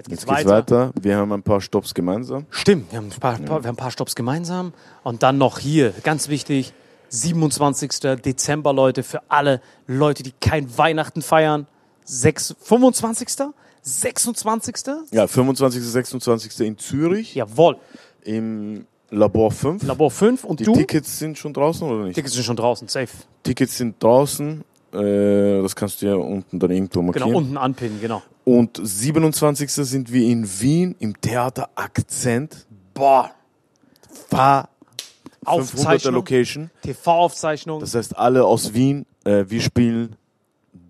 Jetzt geht's Jetzt geht's weiter. weiter. Wir haben ein paar Stops gemeinsam. Stimmt, wir haben, ein paar, paar, wir haben ein paar Stops gemeinsam. Und dann noch hier, ganz wichtig, 27. Dezember, Leute, für alle Leute, die kein Weihnachten feiern. 6, 25. 26. Ja, 25. 26. in Zürich Jawohl. im Labor 5. Labor 5 und Die du? Tickets sind schon draußen oder nicht? Tickets sind schon draußen, safe. Tickets sind draußen. Äh, das kannst du ja unten dann irgendwo markieren. Genau, unten anpinnen, genau. Und 27. sind wir in Wien im Theater Akzent. Boah. War 500er Aufzeichnung, Location. TV-Aufzeichnung, Das heißt, alle aus Wien, äh, wir spielen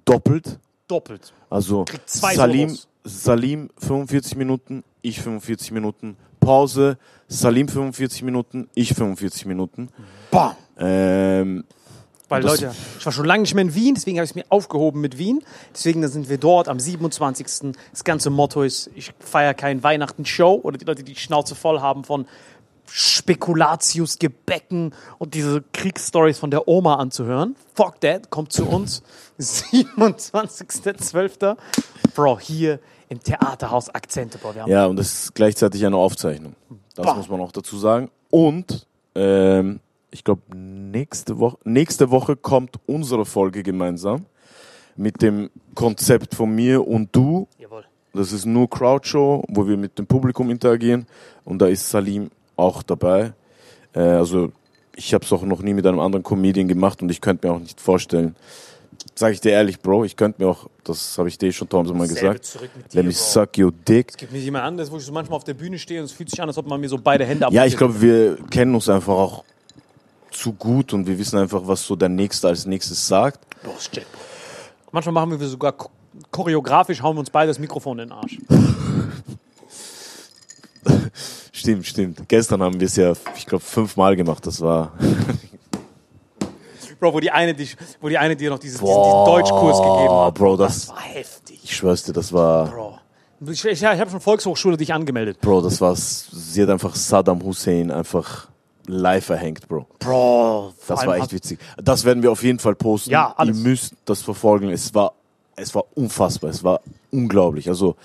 doppelt. doppelt. Also Salim, Solos. Salim 45 Minuten, ich 45 Minuten. Pause, Salim 45 Minuten, ich 45 Minuten. Bam. Ähm, Weil, Das- Leute, ich war schon lange nicht mehr in Wien, deswegen habe ich es mir aufgehoben mit Wien. Deswegen sind wir dort am 27. Das ganze Motto ist, ich feiere kein Weihnachten-Show oder die Leute, die die Schnauze voll haben von Spekulatius, Gebäcken und diese Kriegsstories von der Oma anzuhören. Fuck that, kommt zu uns. 27.12. Bro, hier im Theaterhaus Akzente, Bro. Wir haben ja, und das ist gleichzeitig eine Aufzeichnung. Das Bah. muss man auch dazu sagen. Und ähm, ich glaube, nächste Woche, nächste Woche kommt unsere Folge gemeinsam mit dem Konzept von mir und du. Jawohl. Das ist nur Crowdshow, wo wir mit dem Publikum interagieren. Und da ist Salim auch dabei. Äh, also ich habe es auch noch nie mit einem anderen Comedian gemacht und ich könnte mir auch nicht vorstellen, sage ich dir ehrlich, Bro, ich könnte mir auch, das habe ich dir schon tausendmal gesagt, let me suck your dick. Gibt mir jemand anderes, wo ich so manchmal auf der Bühne stehe und es fühlt sich an, als ob man mir so beide Hände Ja, ich glaube, wir kennen uns einfach auch zu gut und wir wissen einfach, was so der Nächste als nächstes sagt. Jet, Bro. Manchmal machen wir sogar cho- choreografisch, hauen wir uns beide das Mikrofon in den Arsch. Stimmt, stimmt. Gestern haben wir es ja, ich glaube, fünfmal gemacht. Das war. Bro, wo die eine, dich, wo die eine dir noch dieses, diesen, diesen Deutschkurs gegeben hat. Bro, das- war heftig, Ich schwör's dir, das war. Bro. Ich, ich, ich habe schon Volkshochschule dich angemeldet. Bro, das war. Sie hat einfach Saddam Hussein einfach live erhängt, Bro. Bro, Das war echt witzig. Das werden wir auf jeden Fall posten. Ja, alles. Ihr müsst das verfolgen. Es war, es war unfassbar. Es war unglaublich. Also,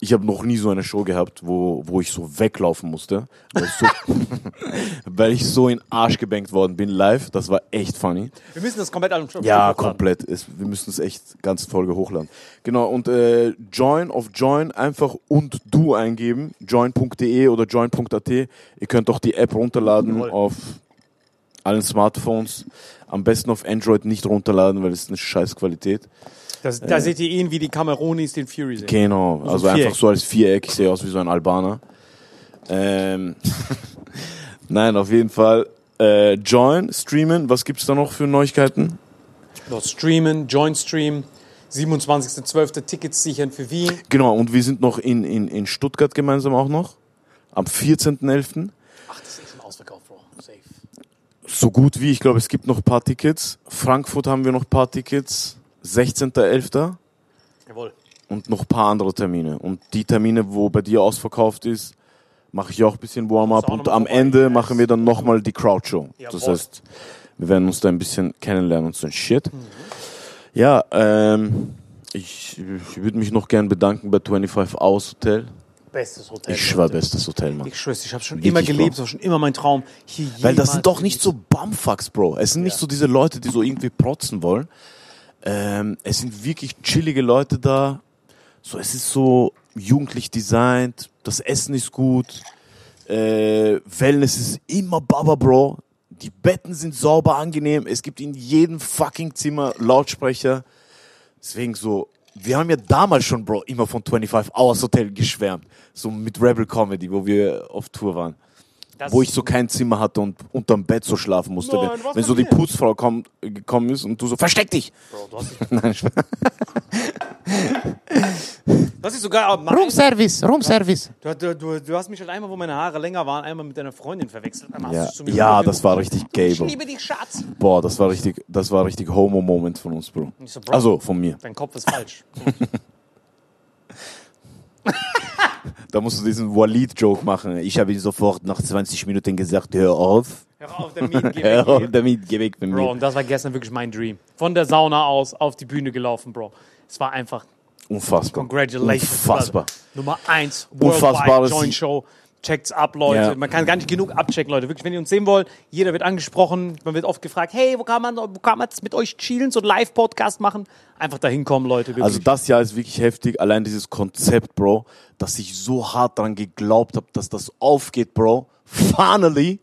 ich habe noch nie so eine Show gehabt, wo, wo ich so weglaufen musste, weil ich so, weil ich so in Arsch gebankt worden bin live. Das war echt funny. Wir müssen das komplett an Ja, komplett. Es, wir müssen es echt ganz Folge hochladen. Genau, und äh, Join auf Join einfach und du eingeben, join.de oder join.at. Ihr könnt auch die App runterladen Jawohl. auf allen Smartphones. Am besten auf Android nicht runterladen, weil es ist eine scheiß Qualität. Das, da seht ihr ihn, wie die Cameronis den Fury sehen. Genau, So also ein einfach so als Viereck. Ich sehe aus wie so ein Albaner. Ähm, Nein, auf jeden Fall. Äh, Join, streamen. Was gibt's da noch für Neuigkeiten? Dort streamen, Joint Stream, 27.12. Tickets sichern für Wien. Genau, und wir sind noch in, in, in Stuttgart gemeinsam auch noch. Am 14.11. Ach, das ist echt schon ausverkauft, Bro. Safe. So gut wie, ich glaube, es gibt noch ein paar Tickets. Frankfurt haben wir noch ein paar Tickets. 16.11. Jawohl. und noch ein paar andere Termine. Und die Termine, wo bei dir ausverkauft ist, mache ich auch ein bisschen Warm-up. Und am. Ende machen wir dann nochmal die Crowdshow. Das Jawohl. heißt, wir werden uns da ein bisschen kennenlernen und so ein Shit. Mhm. Ja, ähm, ich, ich würde mich noch gern bedanken bei 25 Hours Hotel. Bestes Hotel. Ich schwör, bestes Hotel, Mann. Ich schwör's, ich habe schon Wirklich, immer gelebt, das war schon immer mein Traum. Hier Weil das sind doch nicht so Bumfucks, Bro. Es sind nicht so diese Leute, die so irgendwie protzen wollen. Ähm, es sind wirklich chillige Leute da. So, es ist so jugendlich designt. Das Essen ist gut. Äh, Wellness ist immer Baba, Bro. Die Betten sind sauber, angenehm. Es gibt in jedem fucking Zimmer Lautsprecher. Deswegen so, wir haben ja damals schon, Bro, immer von 25 Hours Hotel geschwärmt. So mit Rebel Comedy, wo wir auf Tour waren Das- wo ich so kein Zimmer hatte und unterm Bett so schlafen musste. Nein, wenn wenn so die? Putzfrau kommt, gekommen ist und du so, versteck dich! Bro, du hast dich Nein. Das ist sogar. Roomservice, Roomservice. Du, du, du, du hast mich halt einmal, wo meine Haare länger waren, einmal mit deiner Freundin verwechselt. Ja, ja das war richtig gay, Ich Bro. liebe dich, Schatz. Boah, das war richtig, das war richtig Homo-Moment von uns, Bro. Ich so, Bro, Also von mir. dein Kopf ist falsch. Da musst du diesen Walid-Joke machen. Ich habe ihm sofort nach 20 Minuten gesagt, hör auf. Hör auf, Hör damit, geh weg Bro, mir. und das war gestern wirklich mein Dream. Von der Sauna aus auf die Bühne gelaufen, Bro. Es war einfach Unfassbar. Congratulations. Unfassbar. Nummer eins, Unfassbares- Worldwide Joint Show. Checkt's ab, Leute. Ja. Man kann gar nicht genug abchecken, Leute. Wirklich, wenn ihr uns sehen wollt, jeder wird angesprochen. Man wird oft gefragt, hey, wo kann man, wo kann man mit euch chillen, so einen Live-Podcast machen? Einfach dahin kommen, Leute. Wirklich. Also das Jahr ist wirklich heftig. Allein dieses Konzept, Bro, dass ich so hart daran geglaubt habe, dass das aufgeht, Bro. Finally.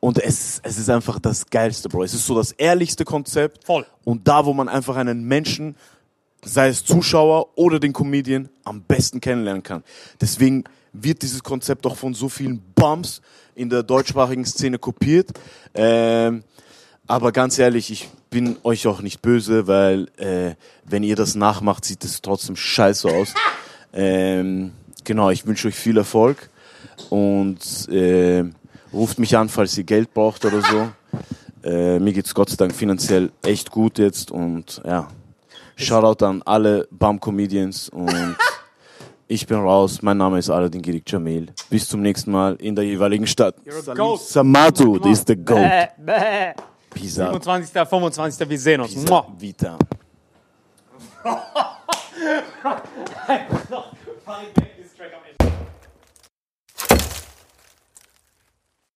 Und es, es ist einfach das Geilste, Bro. Es ist so das ehrlichste Konzept. Voll. Und da, wo man einfach einen Menschen, sei es Zuschauer oder den Comedian, am besten kennenlernen kann. Deswegen wird dieses Konzept auch von so vielen Bums in der deutschsprachigen Szene kopiert. Ähm, aber ganz ehrlich, ich bin euch auch nicht böse, weil äh, wenn ihr das nachmacht, sieht es trotzdem scheiße aus. ähm, genau, ich wünsche euch viel Erfolg und äh, ruft mich an, falls ihr Geld braucht oder so. Äh, mir geht's Gott sei Dank finanziell echt gut jetzt und ja. Shoutout an alle Bum-Comedians und ich bin raus. Mein Name ist Aladin Girik Jamil. Bis zum nächsten Mal in der jeweiligen Stadt. Ghost. Samatu is the goat. Bäh, bäh. Out. 25. 25. Wir sehen uns. Out. Vita.